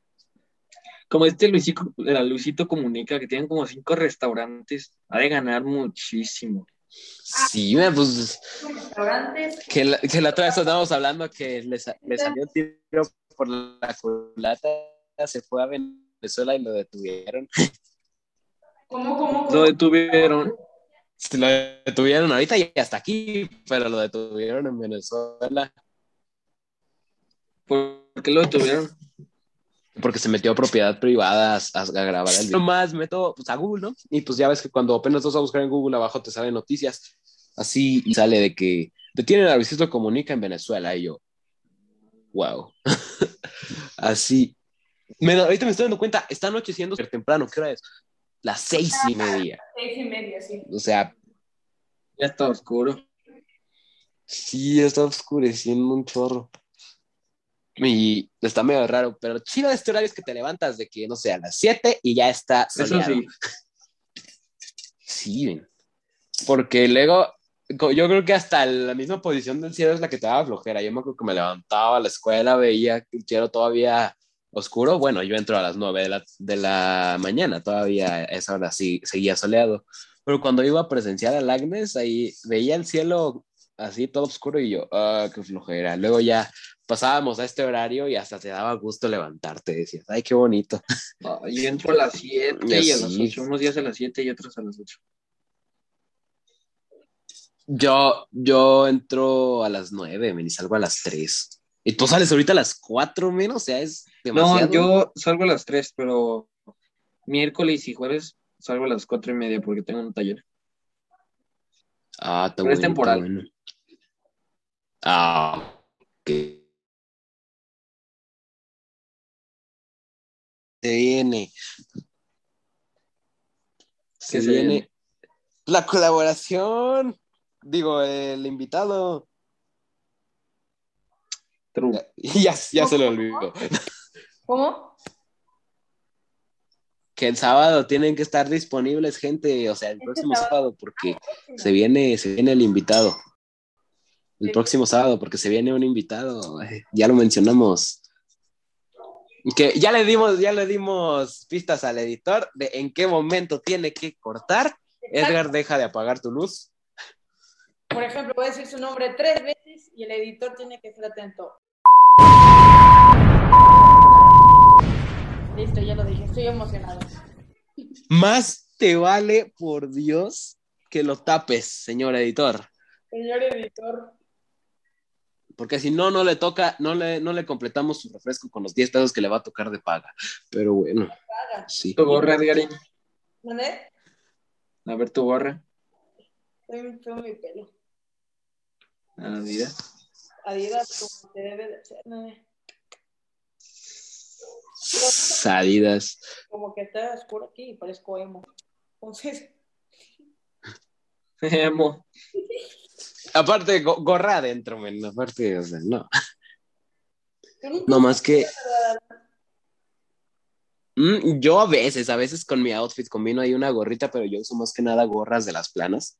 Como este Luisito, la Luisito Comunica, que tienen como cinco restaurantes, ha de ganar muchísimo. Sí, me, pues restaurantes. que la, que la otra vez estábamos hablando que le, le salió un tiro por la culata, se fue a Venezuela y lo detuvieron. ¿Cómo, cómo, Lo cómo? detuvieron. Se lo detuvieron ahorita y hasta aquí, pero lo detuvieron en Venezuela ¿Por qué lo detuvieron? Porque se metió a propiedad privada a, a grabar el (laughs) video. Nomás meto pues, a Google, ¿no? Y pues ya ves que cuando apenas vas a buscar en Google abajo te salen noticias así y sale de que detienen a Luisito Comunica en Venezuela y yo, wow. (laughs) así. Me, ahorita me estoy dando cuenta, está anocheciendo súper temprano, ¿qué hora es? Las seis y media. Seis y media, sí. O sea, Ya está oscuro. Sí, está oscureciendo un chorro. Y está medio raro, pero chido este horario es que te levantas de que, no sé, a las 7 y ya está Eso soleado. sí. Porque luego yo creo que hasta la misma posición del cielo es la que te daba flojera. Yo me acuerdo que me levantaba a la escuela, veía que el cielo todavía oscuro. Bueno, yo entro a las 9 de la, de la mañana, todavía esa hora sí seguía soleado. Pero cuando iba a presenciar al Agnes, ahí veía el cielo así todo oscuro y yo, ah, qué flojera. Luego ya pasábamos a este horario y hasta te daba gusto levantarte. Decías, ay, qué bonito. No, yo entro a las 7 Y y a las así. 8. Unos días a las 7 y otros a las 8. Yo, yo entro a las 9, men, y salgo a las 3. Y tú sales ahorita a las 4 menos, o sea, es demasiado. No, yo salgo a las 3, pero miércoles y jueves salgo a las 4 y media porque tengo un taller. Ah, está Pero es bueno, está temporal. bueno. Ah, ok. Se viene. Se ¿Qué se viene viene? la colaboración. Digo, el invitado. True. Ya, (laughs) ya se lo olvidó. (laughs) ¿Cómo? Que el sábado tienen que estar disponibles, gente. O sea, el Este próximo sábado. sábado, porque se viene, se viene el invitado. El próximo sábado, porque se viene un invitado. eh, Ya lo mencionamos. Que ya le dimos, ya le dimos pistas al editor de en qué momento tiene que cortar. Exacto. Edgar, deja de apagar tu luz. Por ejemplo, voy a decir su nombre tres veces y el editor tiene que estar atento. Listo, ya lo dije, estoy emocionado. Más te vale, por Dios, que lo tapes, señor editor. Señor editor, Porque si no, no le toca, no le, no le completamos su refresco con los 10 pesos que le va a tocar de paga. Pero bueno, haga. sí. Tu gorra, Edgarín. ¿Mandé? A ver tu gorra. Feo mi pelo. Ah, mira. Adidas, como se debe de ser, ¿no? Adidas. Como que está oscuro aquí y parezco emo. Entonces, (laughs) Emo. (laughs) Aparte, go- gorra adentro, men. Aparte, o sea, no. No más que. Mm, yo a veces, a veces con mi outfit combino ahí una gorrita, pero yo uso más que nada gorras de las planas.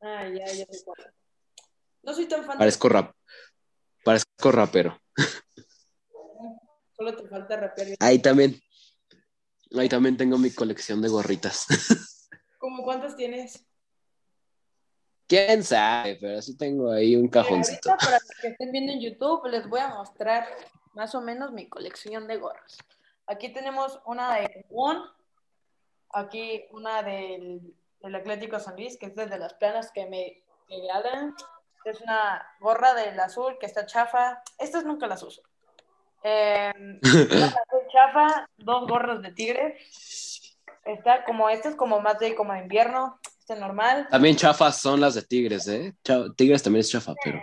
Ah, ya, ya cuál. No soy tan fan Parezco rap. Parezco rapero. Solo te falta rapear. Ahí también. Ahí también tengo mi colección de gorritas. (laughs) ¿Cómo cuántos tienes? Quién sabe, pero sí tengo ahí un cajoncito. Ahorita, para los que estén viendo en YouTube, les voy a mostrar más o menos mi colección de gorras. Aquí tenemos una de One, aquí una del, del Atlético San Luis, que es desde las planas que me, regalan. Es una gorra del azul que está chafa. Estas nunca las uso. (laughs) Eh, chafa, dos gorras de tigre. Está como, esta es como más de como de invierno, este normal. También chafas son las de Tigres, ¿eh? Tigres también es chafa, pero.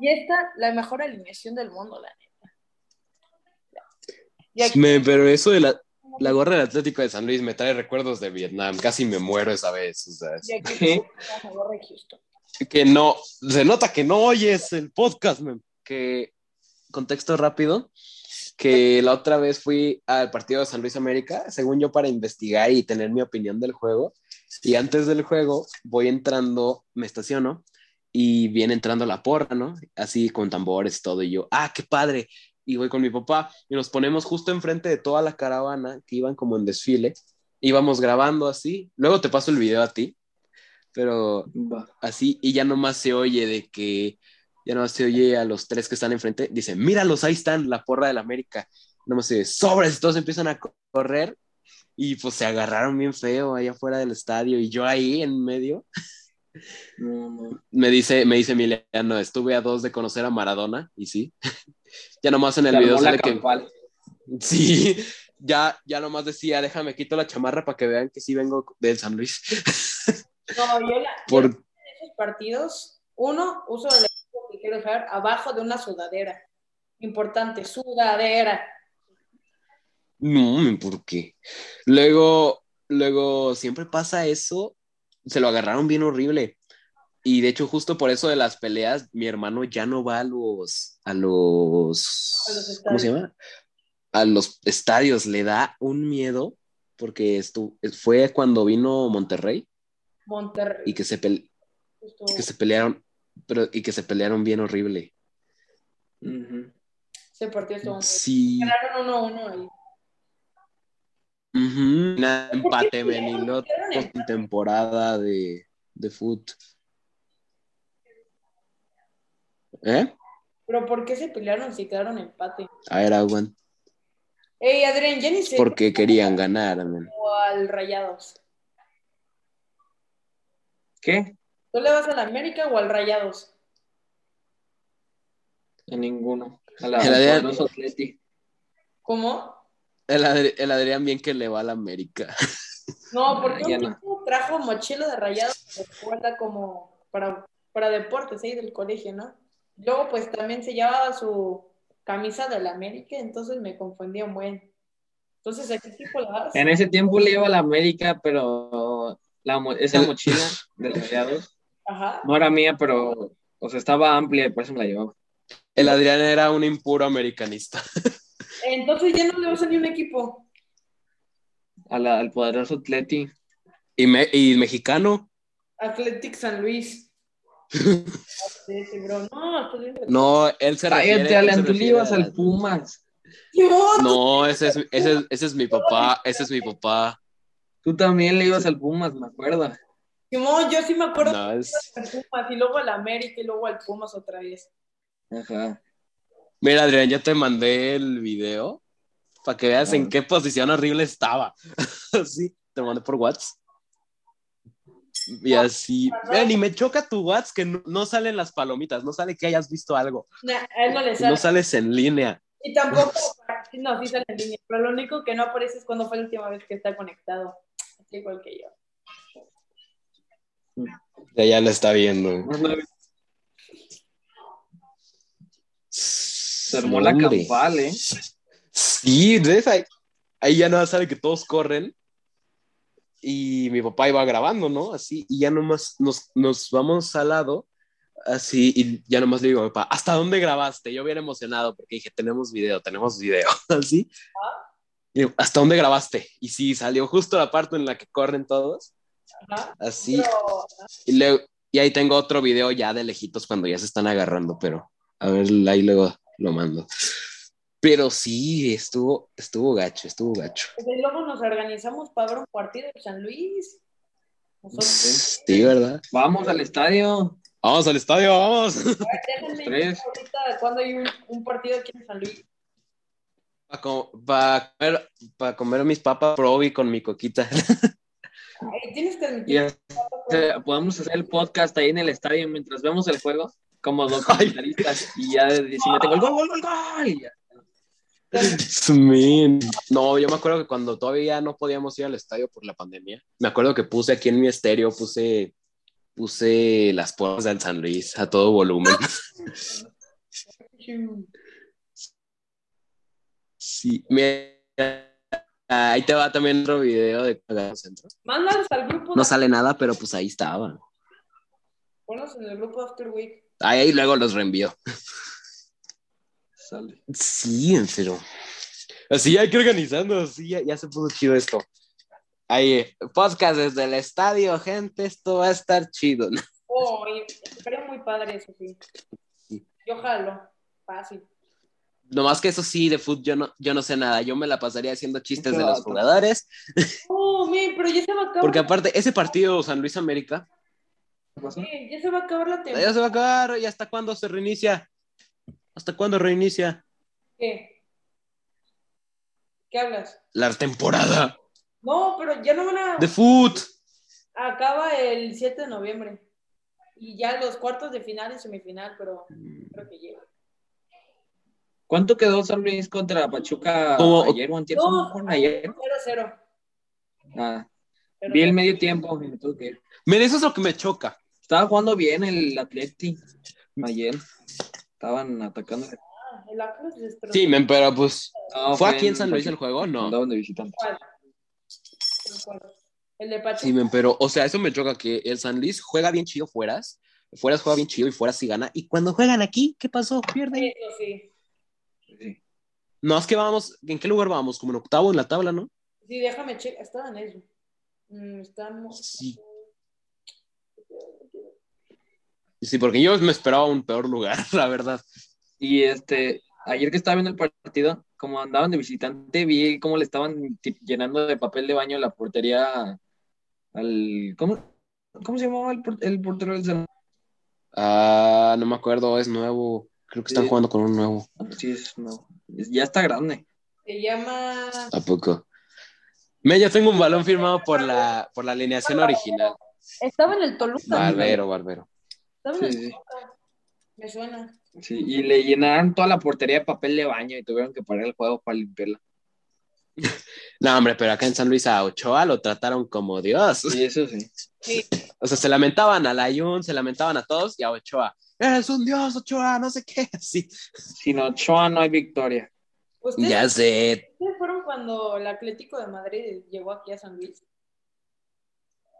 Y esta, la mejor alineación del mundo, la neta. Y aquí, Me- pero eso de la, la gorra del Atlético de San Luis me trae recuerdos de Vietnam. Casi me muero esa vez. O sea, y aquí ¿Qué? tenemos la gorra de Houston. que no, se nota que no oyes el podcast, men. que contexto rápido, que la otra vez fui al partido de San Luis América, según yo para investigar y tener mi opinión del juego, y antes del juego voy entrando, me estaciono, y viene entrando la porra, ¿no? Así con tambores y todo, y yo, ah, qué padre, y voy con mi papá, y nos ponemos justo enfrente de toda la caravana, que iban como en desfile, íbamos grabando así, luego te paso el video a ti, pero Va. así y ya nomás se oye de que ya nomás se oye a los tres que están enfrente, dicen, míralos, ahí están, la porra del América. Nomás se oye, sobres, todos empiezan a co- correr y pues se agarraron bien feo allá afuera del estadio y yo ahí en medio. No, no. Me dice, me dice Emiliano, estuve a dos de conocer a Maradona y sí. (laughs) ya nomás en el Se video sale que sí, ya, ya nomás decía, déjame quito la chamarra para que vean que sí vengo del San Luis. (laughs) No, yo, la, Por, en esos partidos, uno, uso el equipo que quiero dejar abajo de una sudadera. Importante, sudadera. No, ¿por qué? Luego, luego siempre pasa eso, se lo agarraron bien horrible. Y de hecho, justo por eso de las peleas, mi hermano ya no va a los, a los, A los ¿cómo se llama? A los estadios, le da un miedo, porque estu- fue cuando vino Monterrey Monterrey. y que se, pel- Justo- que se pelearon, pero, y que se pelearon bien horrible. Partido estuvo muy Sí. Ganaron 1-1 ahí. Ujú, Una empate, qué men, y pelearon? luego Quedaron empate. temporada de, de foot. ¿Eh? Pero ¿por qué se pelearon si quedaron empate? A ver, aguanta. Ey, Adrián, ya ni sé Porque querían ganar, man. o al Rayados. ¿Qué? ¿Tú le vas al América o al Rayados? A ninguno. A la Adrián- poderoso Atleti. ¿Cómo? El, Adri- el Adrián bien que le va a la América. (laughs) No, porque Ya un no. tipo trajo mochila de Rayados de como para, para deportes ahí del colegio, ¿no? Luego, pues también se llevaba su camisa del América, entonces me confundía un buen. Entonces, ¿a qué tipo le vas? En ese tiempo le iba a la América, pero la mo- esa mochila de Rayados (laughs) Ajá. no era mía, pero o sea, estaba amplia y por eso me la llevaba. El Adrián era un impuro americanista. (laughs) Entonces ya no le vas a ni un equipo. A la- al poderoso Atleti. Y, me- y mexicano. Athletic San Luis. (laughs) No. No, él se refiere. Cállate, Alan, tú le ibas al Pumas. No, ese es, ese, es- ese es mi papá. Ese es mi papá. Tú también le ibas al Pumas, me acuerdo. Simón, yo sí me acuerdo No, que es- ibas al Pumas y luego al América y luego al Pumas otra vez. Ajá. Mira, Adrián, ya te mandé el video para que veas en qué posición horrible estaba. (laughs) sí, te lo mandé por WhatsApp. Y así. Mira, ni me choca tu WhatsApp que no, no salen las palomitas, no sale que hayas visto algo, Nah, a él no le sale. no sales en línea. Y tampoco, (laughs) no, sí sale en línea, pero lo único que no aparece es cuando fue la última vez que está conectado. Así igual que yo. Ya, ya lo está viendo. No, Se armó la campal, ¿eh? Sí, ¿ves? Ahí, ahí ya nada sabe que todos corren. Y mi papá iba grabando, ¿no? Así, y ya nomás nos, nos vamos al lado, así, y ya nomás le digo a mi papá, ¿hasta dónde grabaste? Yo bien emocionado porque dije, tenemos video, tenemos video, (laughs) así. Y digo, ¿hasta dónde grabaste? Y sí, salió justo la parte en la que corren todos, Ajá. así. Pero, Y, luego, y ahí tengo otro video ya de lejitos cuando ya se están agarrando, pero a ver, ahí luego lo mando. Pero sí, estuvo, estuvo gacho, estuvo gacho. pues, y luego nos organizamos para ver un partido de San Luis. Nosotros, Sí, ¿verdad? Vamos al estadio. Vamos al estadio, vamos. déjenme Tres. ahorita cuando hay un, un partido aquí en San Luis. Para comer, pa comer mis papas probi con mi coquita. Ay, tienes que admitir. este, podemos hacer el podcast ahí en el estadio mientras vemos el juego, como documentaristas. (laughs) Y ya de- si meten gol, gol, gol, gol, gol. y ya. Man. No, yo me acuerdo que cuando todavía no podíamos ir al estadio por la pandemia, me acuerdo que puse aquí en mi estéreo, puse, puse las porras del San Luis a todo volumen. (laughs) Sí, mira, ahí te va también otro video de Centro. Mándalos al grupo. No sale nada, pero pues ahí estaba. Ponlos en el grupo After Week. Ahí, ahí luego los reenvío. Sale. Sí, pero. Así hay que organizando, así ya, ya se puso chido esto. Ahí, podcast desde el estadio, gente, esto va a estar chido. Oh, y estaría muy padre eso, sí. Sí. Yo jalo. Fácil. Nomás que eso sí, de fútbol yo no, yo no sé nada. Yo me la pasaría haciendo chistes de los jugadores. Oh, mi, pero ya se va a acabar. Porque aparte, ese partido San Luis América, ¿Qué pasó? Sí, ya se va a acabar la ya temporada. se va a acabar. ¿Y hasta cuándo se reinicia? ¿Hasta cuándo reinicia? ¿Qué? ¿Qué hablas? La temporada No, pero ya no van a. de fútbol. Acaba el 7 de noviembre. Y ya los cuartos de final y semifinal, pero creo que llega. ¿Cuánto quedó San Luis contra Pachuca ayer o antier? No, ¿Fueron ayer? 0-0. Ah, Pero- vi el medio tiempo. y me tuve que ir. Miren, eso es lo que me choca. Estaba jugando bien el Atleti ayer. Estaban atacando. Ah, el Atlas. Sí, men, pero pues. No, ¿Fue aquí en San Luis el juego? No. Andaban de visitante. El de Pachuca. Sí, men, pero, o sea, eso me choca que el San Luis juega bien chido fueras. Fueras juega bien chido y fuera sí gana. Y cuando juegan aquí, ¿qué pasó? Pierden. Eso sí. Sí. No, es que vamos. ¿En qué lugar vamos? Como en octavo en la tabla, ¿no? Sí, déjame checar. Estaba en eso. Mm, estamos. Sí. Sí, porque yo me esperaba un peor lugar, (laughs) la verdad. Y este, ayer que estaba viendo el partido, como andaban de visitante, vi cómo le estaban llenando de papel de baño la portería al. ¿Cómo, cómo se llamaba el, el portero del San Ah, no me acuerdo, es nuevo. Creo que están Sí. jugando con un nuevo. Sí, es es- Ya está grande. Se llama. ¿A poco? Me, yo tengo un balón firmado por la, por la alineación original. Estaba en el Toluca. Barbero, barbero. Sí, sí. Me suena. Sí, y le llenaron toda la portería de papel de baño y tuvieron que parar el juego para limpiarla. (laughs) No, hombre, pero acá en San Luis a Ochoa lo trataron como Dios. Sí, eso sí. Sí. O sea, se lamentaban a Layun, se lamentaban a todos y a Ochoa. Eres un Dios, Ochoa, no sé qué. (laughs) Sí. Sin Ochoa no hay victoria. ¿Ustedes, Ya sé. ustedes fueron cuando el Atlético de Madrid llegó aquí a San Luis?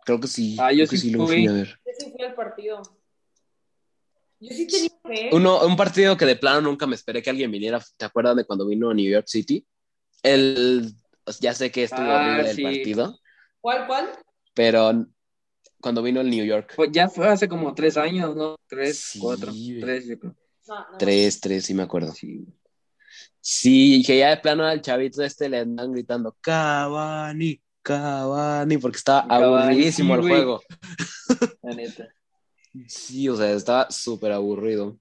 Creo que sí. Ah, yo creo que sí lo fui. fui a ver. Yo sí fui al partido. Yo sí tenía fe. Uno, un partido que de plano nunca me esperé que alguien viniera. ¿Te acuerdas de cuando vino a New York City? El, ya sé que estuvo Ah, horrible sí. el partido, ¿Cuál, cuál? pero cuando vino el New York. Pues ya fue hace como tres años, ¿no? Tres, Sí, cuatro, tres, yo creo. No, no. Tres, tres, sí me acuerdo. Sí. Sí, que ya de plano al chavito este le andan gritando Cavani, Cavani, porque estaba Cavani, aburridísimo sí, el juego. La neta. Sí, o sea, estaba súper aburrido.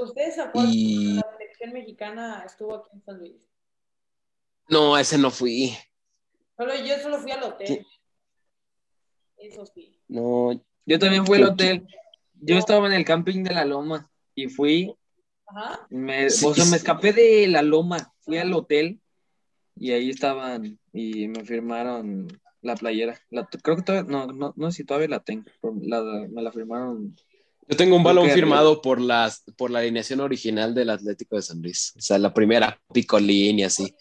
¿Ustedes se acuerdan Y la selección mexicana estuvo aquí en San Luis? no, ese no fui. Solo, yo solo fui al hotel. Eso sí. No, Yo también fui al ¿Por hotel. Yo estaba en el camping de la Loma y fui, Ajá. me, Sí, o sea, sí. me escapé de la Loma, fui al hotel y ahí estaban y me firmaron la playera. La- creo que todavía, no, no, no sé si todavía la tengo. la- me la firmaron. yo tengo un balón firmado por las por la alineación original del Atlético de San Luis. O sea, la primera picolín y así.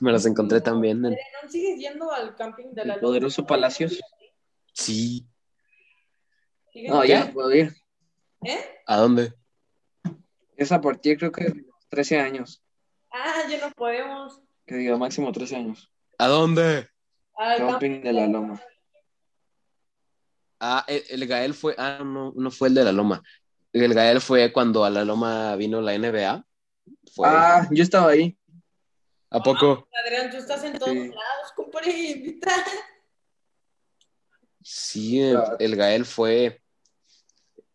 Me los encontré también. en- ¿No sigues yendo al camping de la El poderoso Palacios. Sí. ¿Sigues No, yendo? ya no puedo ir. ¿Eh? ¿A dónde? Es a partir, creo que de 13 años. Ah, ya no podemos. Que diga máximo 13 años. ¿A dónde? Al Camping de la Loma. Ah, el, el Gael fue, ah, no, no fue el de la Loma. El Gael fue cuando a la Loma vino la NBA. Fue. Ah, yo estaba ahí. ¿A poco? Adrián, tú estás en todos Sí. lados, compadre, invita. Sí, el, Claro. el Gael fue.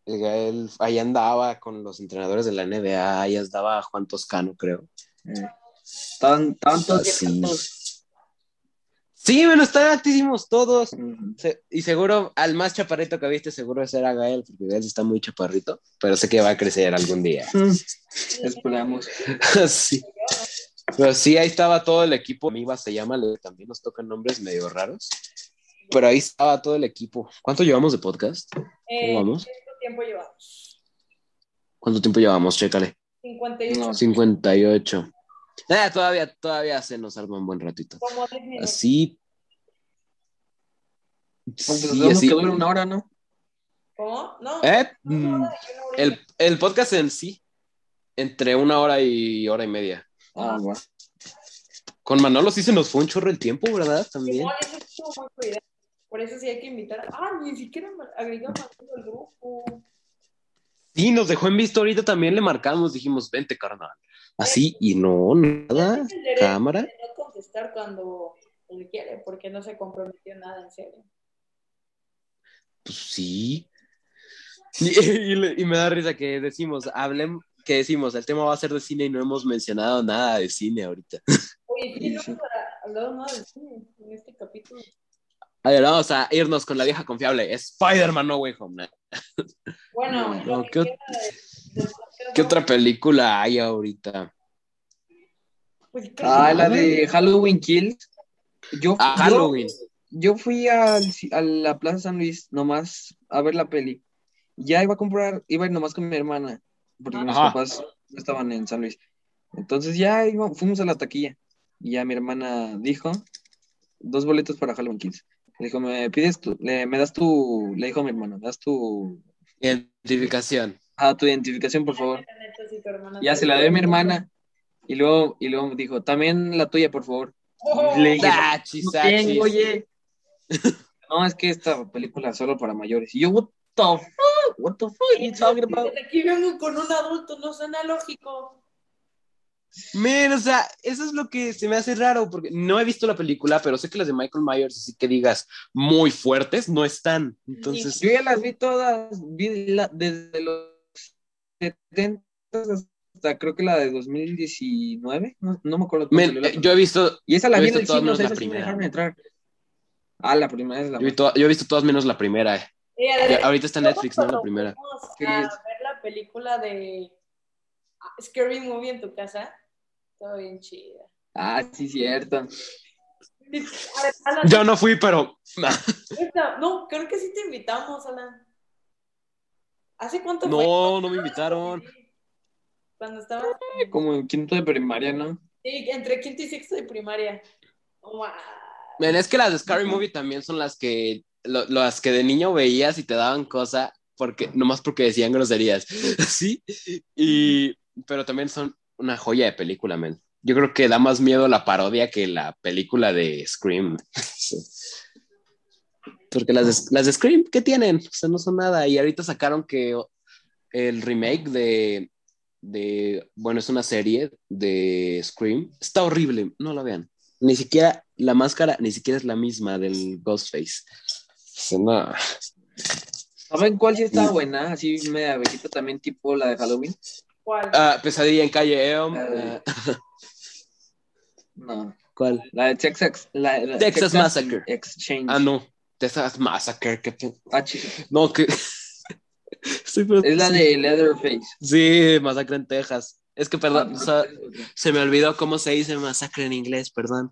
El Gael ahí andaba con los entrenadores de la NBA, ahí andaba Juan Toscano, creo. Eh, Sí. altos. Sí, bueno, están altísimos todos. Se- y seguro, al más chaparrito que viste, seguro ese era Gael, porque Gael está muy chaparrito, pero sé que va a crecer algún día. Esperamos. (laughs) sí. Pero sí, ahí estaba todo el equipo. Miva se llama, también nos tocan nombres medio raros. Pero ahí estaba todo el equipo. ¿Cuánto llevamos de podcast? Eh, ¿Cómo vamos? ¿Cuánto tiempo llevamos? ¿Cuánto tiempo llevamos? Chécale. 58. No. 58. Ah, todavía, todavía se nos arma un buen ratito. Como 10 minutos. Así. Pues Sí, así. que dura una hora, ¿no? ¿Cómo? No. ¿Eh? Mm, El, el podcast en sí, entre una hora y hora y media. Ah, bueno. Con Manolo sí se nos fue un chorro el tiempo, ¿verdad? También. Por eso sí hay que invitar. Ah, ni siquiera agregamos al grupo. Sí, nos dejó en visto ahorita también, le marcamos, dijimos, vente, carnal. Así, y no, nada. Cámara. de no contestar cuando él quiere, porque no se comprometió nada en serio. Pues sí. Y, (laughs) y le- y me da risa que decimos, hablen, que decimos, el tema va a ser de cine y no hemos mencionado nada de cine ahorita. (laughs) Oye, sí, no hablado nada del cine en este capítulo. A ver, vamos a irnos con la vieja confiable. Spider-Man No Way Home. Bueno, (laughs) No, lo ¿qué que ot- queda de- de- ¿Qué otra película hay ahorita? Pues, Ah, la de Halloween Kills. Yo, Ah, yo- Halloween. Yo, fui al a la Plaza San Luis nomás a ver la peli. Ya iba a comprar, iba a ir nomás con mi hermana, porque mis papás no estaban en San Luis. Entonces ya iba- fuimos a la taquilla. Y ya mi hermana dijo, dos boletos para Halloween Kills. Le dijo, me pides tu, le, me das tu, le dijo a mi hermana, me das tu, Identificación. Ah, tu identificación, por favor. Ya se la dio a mi hermana. Y luego, y luego dijo, también la tuya, por favor. Oh, Le dije, Sachis, No tengo, oye. (laughs) No, es que esta película es solo para mayores. Y yo, what the fuck? What the fuck are you talking about? Aquí vengo con un adulto, no suena lógico. Men, o sea, eso es lo que se me hace raro, porque no he visto la película, pero sé que las de Michael Myers, así que digas, muy fuertes, no están. Entonces, Yo ya las vi todas, vi la- desde los 70 hasta creo que la de 2019, no, no me acuerdo. Men, eh, yo he visto, Y esa la vi en visto el todas cine, o menos sea, la esa sí me primera. dejaron entrar. Ah, la primera es la yo he visto, yo he visto todas menos la primera. eh. Eh, Adrián, Ahorita está en Netflix, ¿no? La primera. Vamos a Sí. ver la película de Scary Movie en tu casa. Todo bien chida. Ah, sí, cierto. Ver, Alan, Yo no fui, pero (laughs) No, creo que sí te invitamos, Alan. ¿Hace cuánto No, fue? no me invitaron. Cuando estaba Como en quinto de primaria, ¿no? sí, entre quinto y sexto de primaria. Ma- Men, es que las de Scary Movie también son las que lo- las que de niño veías y te daban cosa porque nomás porque decían groserías. (laughs) Sí. Y pero también son una joya de película, men. Yo creo que da más miedo la parodia que la película de Scream. (laughs) Sí. Porque las de, las de Scream, ¿qué tienen? O sea, no son nada. Y ahorita sacaron que el remake de, de, bueno, es una serie de Scream. Está horrible, no la vean. Ni siquiera la máscara, ni siquiera es la misma del Ghostface. O sea, no. ¿Saben cuál sí está Mm. buena? Así media viejita también, tipo la de Halloween. ¿Cuál? Ah, pesadilla en calle Elm. Ah, No. ¿Cuál? La de Texas. La, la- Texas Massacre. Exchange. Ah, no. Texas Massacre. ¿qué te- Ah. No, que. (laughs) Sí, pero- Es la de Leatherface. Sí, Masacre en Texas. Es que, perdón, Ah, o sea, se me olvidó cómo se dice masacre en inglés, perdón.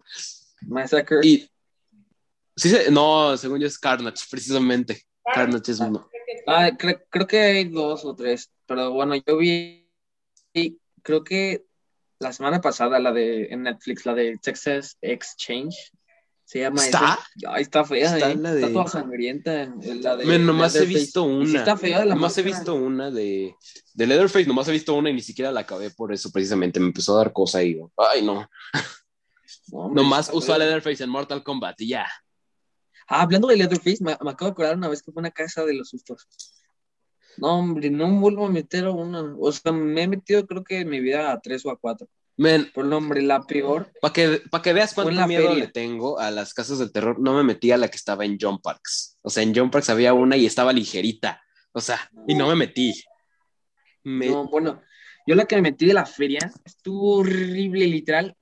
Massacre. Y. Sí, se- no, según yo es Carnage, precisamente. Carnage es uno. Ah, cre- creo que hay dos o tres, pero bueno, yo vi, y creo que la semana pasada, la de en Netflix, la de Texas Exchange, se llama ¿Está? esa. Ay, está fea, Está eh. la de- Está toda sangrienta. eh, La de Men, nomás he visto sí una. está fea la Nomás he visto una de, de Leatherface, nomás he visto una y ni siquiera la acabé por eso, precisamente. Me empezó a dar cosa y digo, ay, no. Nomás uso a. Leatherface en Mortal Kombat y ya. Ah, hablando de Leatherface, me, me acabo de acordar una vez que fue una casa de los sustos. No, hombre, no me vuelvo a meter a una. O sea, me he metido creo que en mi vida a tres o a cuatro. Men, Por nombre, la peor. para que, pa' que veas cuánto miedo feria. le tengo a las casas del terror, no me metí a la que estaba en John Parks. O sea, en John Parks había una y estaba ligerita. O sea, y no me metí. Me- No, bueno, yo la que me metí de la feria estuvo horrible, literal.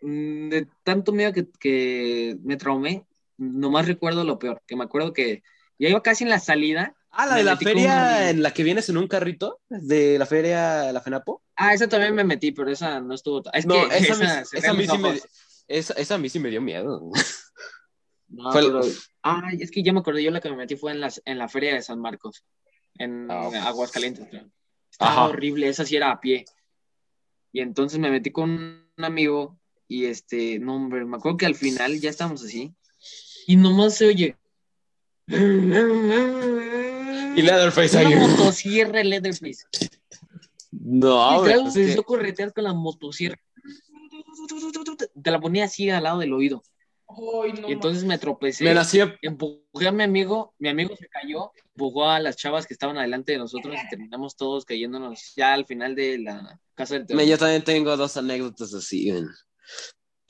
Mm, De tanto miedo que, que me traumé, nomás recuerdo lo peor, que me acuerdo que ya iba casi en la salida. Ah, la me de la con feria en la que vienes en un carrito, de la feria La Fenapo. Ah, esa también me metí, pero esa no estuvo. Es No, que esa, esa a ven mí los sí me, esa, esa a mí sí me dio miedo. (laughs) No, Fue el- pero- Ay, es que ya me acordé, yo la que me metí fue en, las, en la feria de San Marcos, en Ah. Aguascalientes, creo. Estaba Ajá. horrible, esa sí era a pie. Y entonces me metí con un amigo y este, no, hombre, me acuerdo que al final ya estábamos así y nomás se oye. Y Leatherface ahí. Una motosierra de Leatherface. No, Literal, güey, es empezó que- a corretear con la motosierra. Te la ponía así al lado del oído. Ay, no, Y entonces me tropecé. me nacía. empujé a mi amigo, mi amigo se cayó, empujó a las chavas que estaban adelante de nosotros y terminamos todos cayéndonos ya al final de la casa del terror. Yo también tengo dos anécdotas así.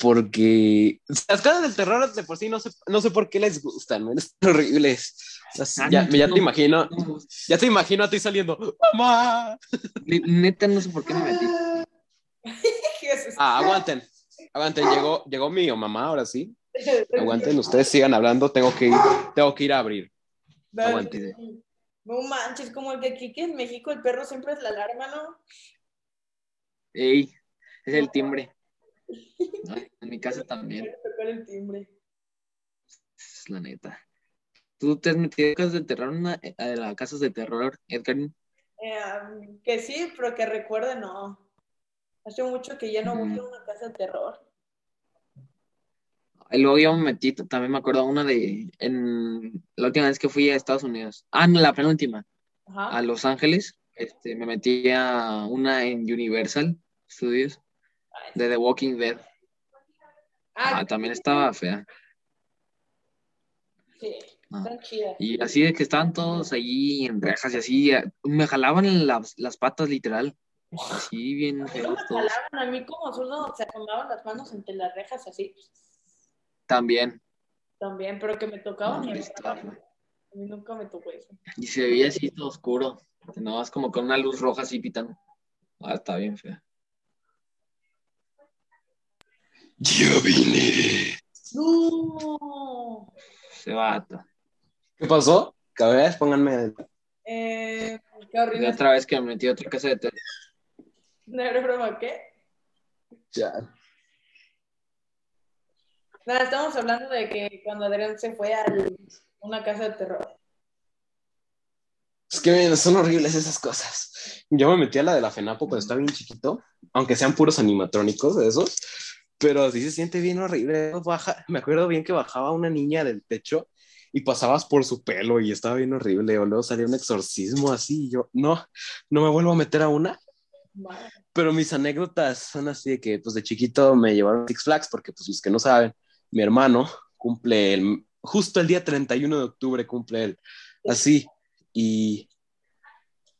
Porque las casas del terror de por sí no sé, no sé por qué les gustan, men. (laughs) Están horribles. Las- Ah, ya, te imagino, No, ya te imagino a ti saliendo, ¡Mamá! ne- neta, no sé por qué me metí. Jesús. (laughs) Ah, aguanten, aguanten, llegó, llegó mi mamá, ahora sí. Aguanten, ustedes sigan hablando, tengo que ir, tengo que ir a abrir. Dale. aguante. No manches, como el que aquí que en México el perro siempre es la alarma, ¿no? Ey, es el timbre. (laughs) En mi casa también, Tocar el timbre. es la neta. ¿Tú te has metido a casas de terror, una- a las casas de terror, Edgar? Eh, que sí, pero que recuerde, no. Hace mucho que ya no voy Mm. a una casa de terror. Y luego yo me metí, también me acuerdo una de, en la última vez que fui a Estados Unidos. Ah, no, la penúltima. Ajá. a Los Ángeles, este, me metí a una en Universal Studios de The Walking Dead. Ah, también estaba fea. Sí, Ah. Y así de que estaban todos allí en rejas y así, eh, me jalaban las, las patas literal. Así bien feos me todos. jalaban a mí como solo se acomodaban las manos entre las rejas así. También. También, pero que me tocaban No, y a mí estaba- a mí nunca me tocó eso. Y se veía así todo oscuro. No, es como con una luz roja así pitando. Ah, está bien feo. Ya vine. No. Se vato. ¿Qué pasó? Cada vez pónganme. Eh, qué Y horrible. otra vez que me metí a otra casa de terror. ¿No era broma qué? Ya. Nada, estamos hablando de que cuando Adrián se fue a una casa de terror. Es que son horribles esas cosas. Yo me metí a la de la FENAPO cuando estaba bien chiquito, aunque sean puros animatrónicos de esos, pero sí se siente bien horrible. Baja, me acuerdo bien que bajaba una niña del techo y pasabas por su pelo y estaba bien horrible. O luego salía un exorcismo así y yo, no, no me vuelvo a meter a una. Pero mis anécdotas son así de que, pues de chiquito me llevaron a Six Flags, porque pues los que no saben, mi hermano cumple el, justo el día 31 de octubre cumple él, así, y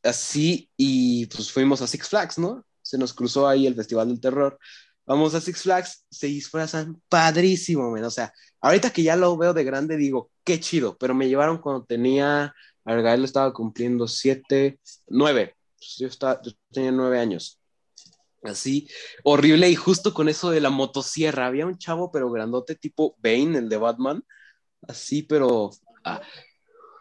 así, y pues fuimos a Six Flags, ¿no? Se nos cruzó ahí el Festival del Terror. Vamos a Six Flags, se disfrazan padrísimo, men. O sea, ahorita que ya lo veo de grande, digo, qué chido, pero me llevaron cuando tenía, Argael estaba cumpliendo siete, nueve, Pues yo, estaba, yo tenía nueve años. Así, horrible. Y justo con eso de la motosierra, había un chavo, pero grandote, tipo Bane, el de Batman. Así, pero. ah,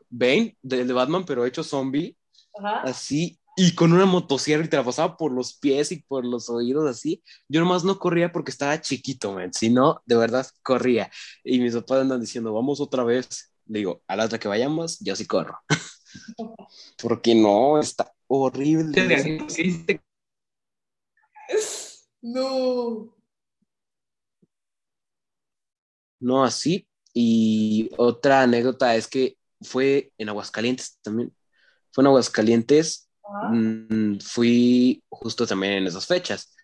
Bane, del de Batman, pero hecho zombie. Ajá. Así, y con una motosierra y te la pasaba por los pies y por los oídos, así. Yo nomás no corría porque estaba chiquito, man. Si no, de verdad corría. Y mis papás andan diciendo, vamos otra vez. Le digo, a la otra que vayamos, yo sí corro. (laughs) porque no, está horrible. (laughs) No. No, así. Y otra anécdota es que fue en Aguascalientes también. Fue en Aguascalientes. Mm, fui justo también en esas fechas.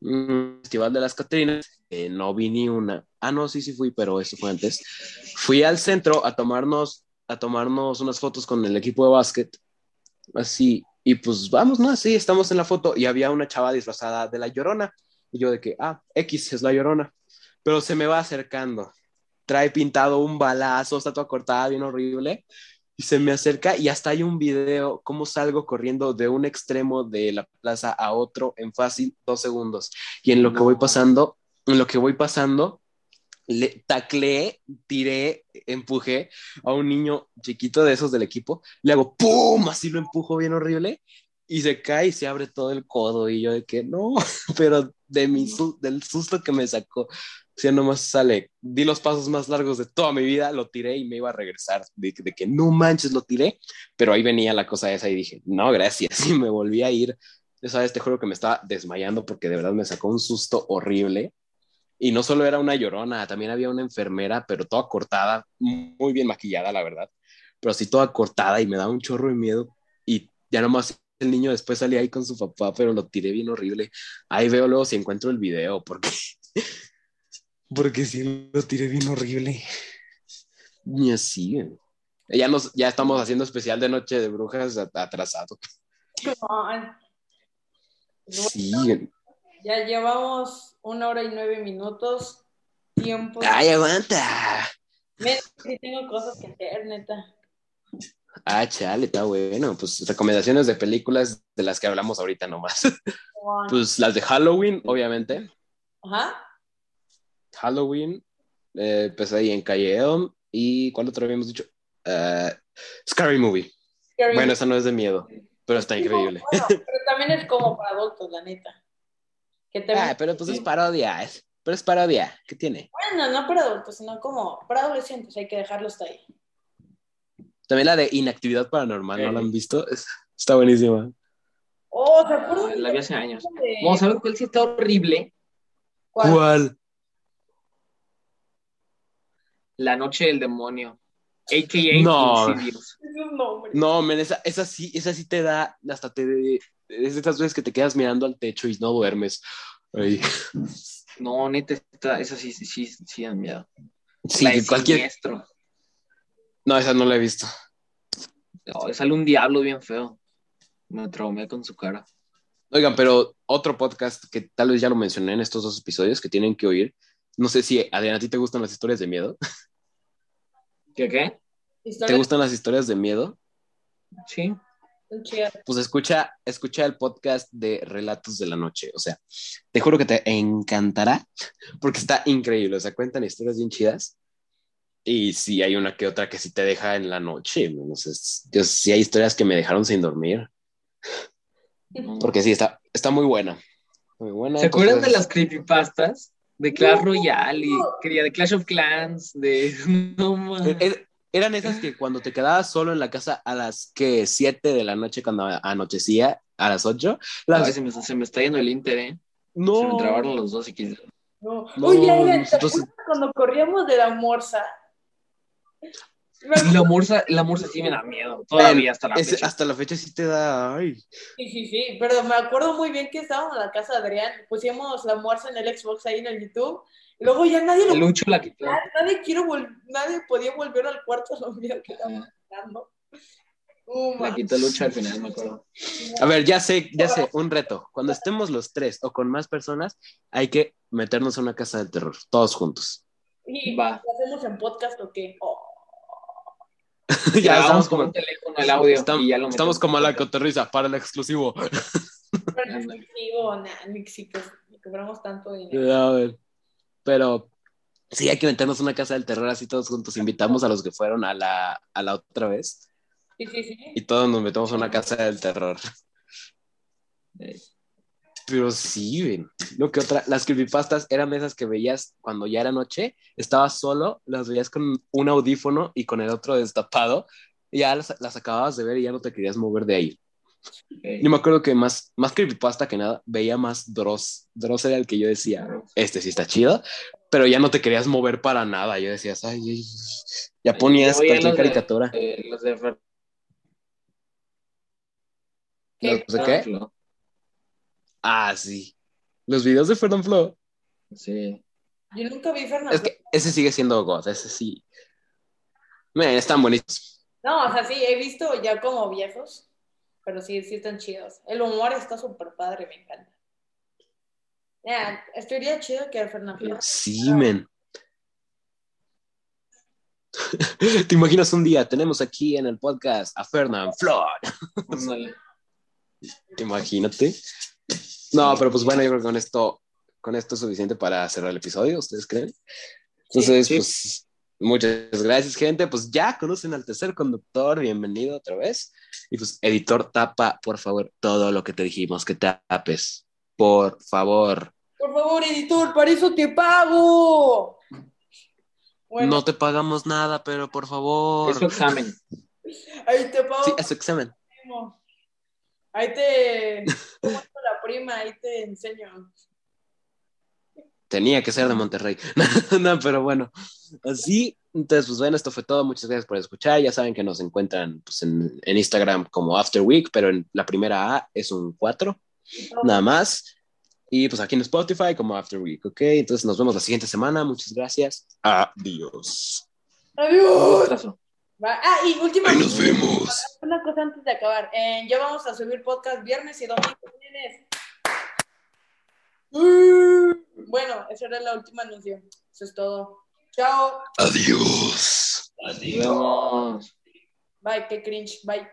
Mm, Festival de las Catrinas. eh, no vi ni una. Ah, no, sí, sí fui, pero eso fue antes. Fui al centro a tomarnos, a tomarnos unas fotos con el equipo de básquet. Así. Y pues vamos, ¿no? Así, estamos en la foto. Y había una chava disfrazada de la llorona. Y yo de que, ah, X es la llorona. Pero se me va acercando trae pintado un balazo, está toda cortada, bien horrible, y se me acerca y hasta hay un video cómo salgo corriendo de un extremo de la plaza a otro en fácil dos segundos. Y en lo que voy pasando, en lo que voy pasando, le tacleé, tiré, empujé a un niño chiquito de esos del equipo, le hago ¡pum! Así lo empujo bien horrible y se cae y se abre todo el codo y yo de que no, (laughs) pero de mi del susto que me sacó, o sea, nomás sale, di los pasos más largos de toda mi vida, lo tiré y me iba a regresar, de, de que no manches, lo tiré, pero ahí venía la cosa esa y dije, no, gracias, (laughs) y me volví a ir, esa vez te juro que me estaba desmayando porque de verdad me sacó un susto horrible. Y no solo era una llorona, también había una enfermera, pero toda cortada, muy bien maquillada, la verdad, pero así toda cortada y me daba un chorro de miedo. Y ya nomás el niño después salía ahí con su papá, pero lo tiré bien horrible. Ahí veo luego si encuentro el video, porque, (laughs) porque sí lo tiré bien horrible. Y así, güey. ya, nos, ya estamos haciendo especial de Noche de Brujas at- atrasado. Sí, Ya llevamos una hora y nueve minutos. Tiempo. ay, aguanta. Men, sí tengo cosas que hacer, neta. Ah, chale, está bueno. Pues recomendaciones de películas de las que hablamos ahorita nomás. Pues las de Halloween, obviamente. Ajá. Halloween, eh, pues ahí en Calle Elm. ¿Y cuál otro habíamos dicho? Eh, Scary Movie. Scary Bueno, esa no es de miedo, pero está increíble. Bueno, pero también es como para adultos, la neta. Que Ah, pero pues es parodia, es, pero es parodia. ¿Qué tiene? Bueno, no para adultos, sino como para adolescentes, hay que dejarlo hasta ahí. También la de Inactividad Paranormal, ¿no la han visto? Es- está buenísima. Oh, ¿se acuerdan? Ah, la vi hace años. de- Vamos a ver cuál sí está horrible. ¿Cuál? ¿Cuál? La noche del demonio. AKA No. Insidious. Es un nombre. No, men, esa, esa sí, esa sí te da, hasta te, es de esas veces que te quedas mirando al techo y no duermes. Ay. No, neta, esa sí, sí, sí, sí dan miedo. Sí, la de cualquier, Siniestro. No, esa no la he visto. No, sale un diablo bien feo. Me traumé con su cara. Oigan, pero otro podcast que tal vez ya lo mencioné en estos dos episodios que tienen que oír. No sé si, Adriana, ¿a ti te gustan las historias de miedo? (laughs) ¿Qué qué? ¿Te gustan las historias de miedo? Sí. Pues escucha, escucha el podcast de Relatos de la Noche. O sea, te juro que te encantará porque está increíble. O sea, cuentan historias bien chidas. Y sí, hay una que otra que sí te deja en la noche. No sé, yo, sí hay historias que me dejaron sin dormir. Porque sí, está, está muy buena. Muy buena. ¿Se acuerdan de Entonces, las creepypastas? De Clash No. Royale y quería de Clash of Clans, de (laughs) no mames. Er- Eran esas que cuando te quedabas solo en la casa a las que 7 de la noche, cuando anochecía, a las 8, las... Ay, se, me, se me está yendo el Inter, ¿eh? no, Se me trabaron los dos y quise. No. No, Oye, Adrián, ¿te nosotros- acuerdas cuando corríamos de la morsa? La morsa, la morsa sí me da miedo. Todavía hasta la ese- fecha. hasta la fecha sí te da... Ay. Sí, sí, sí, pero me acuerdo muy bien que estábamos en la casa de Adrián, pusimos la morsa en el Xbox ahí en el YouTube, y luego ya nadie lo Lucho la quitó. nadie quiero vol- nadie podía volver al cuarto a (laughs) lo mío que estábamos. Uh, La quitó Lucho al final, me acuerdo. A ver, ya sé, ya sé, un reto. Cuando estemos los tres o con más personas, hay que meternos a una casa del terror, todos juntos. ¿Y Va. lo hacemos en podcast o qué? Oh. (laughs) ya estamos como, un teléfono el audio estamos, y ya lo estamos metemos. como la cotorriza para el exclusivo. Pero Ándale. exclusivo, nah, si que ni cobramos tanto dinero. A ver. Pero sí, hay que meternos a una casa del terror así todos juntos. Invitamos a los que fueron a la, a la otra vez Sí, sí, sí. y todos nos metemos a una casa del terror. Pero sí, ven. Lo que otra, las creepypastas eran esas que veías cuando ya era noche, estabas solo, las veías con un audífono y con el otro destapado, y ya las, las acababas de ver y ya no te querías mover de ahí. eh, Yo me acuerdo que más, más creepypasta que nada, veía más Dross. Dross era el que yo decía, este sí está chido, pero ya no te querías mover para nada. Yo decías, ay, ay, ya ponías cualquier los de- caricatura. eh, los de ¿Qué? ¿Los de qué? Ah, sí. Los videos de Fernand Flo. Sí. Yo nunca vi Fernando. Es que ese sigue siendo God, ese sí. Man, están buenísimos. No, o sea, sí, he visto ya como viejos, pero sí, sí están chidos. El humor está súper padre, me encanta. Ya, estaría chido que Fernando. Sí, men. (laughs) ¿Te imaginas un día? Tenemos aquí en el podcast a Fernand Flor. (laughs) Imagínate. No, pero pues bueno, yo creo que con esto, con esto es suficiente para cerrar el episodio, ¿ustedes creen? Entonces, Sí. pues, muchas gracias, gente. Pues ya conocen al tercer conductor, bienvenido otra vez. Y pues, editor, tapa, por favor, todo lo que te dijimos, que tapes. Por favor. Por favor, editor, para eso te pago. Bueno, No te pagamos nada, pero por favor. Es su examen. ahí te pago. Sí, es su examen. Ahí te. ¿Cómo está la prima? Ahí te enseño. Tenía que ser de Monterrey. (laughs) no, pero bueno, así. Entonces, pues bueno, esto fue todo. Muchas gracias por escuchar. Ya saben que nos encuentran pues, en, en Instagram como After Week, pero en la primera A es un 4, nada más. Y pues aquí en Spotify como After Week, ¿ok? Entonces nos vemos la siguiente semana. Muchas gracias. Adiós. Adiós. Ah, y última Ahí nos vemos. una cosa antes de acabar. Eh, ya vamos a subir podcast viernes y domingo. Mm, Bueno, esa era la última anuncio. Eso es todo. Chao. Adiós. Vemos. Bye, qué cringe. Bye.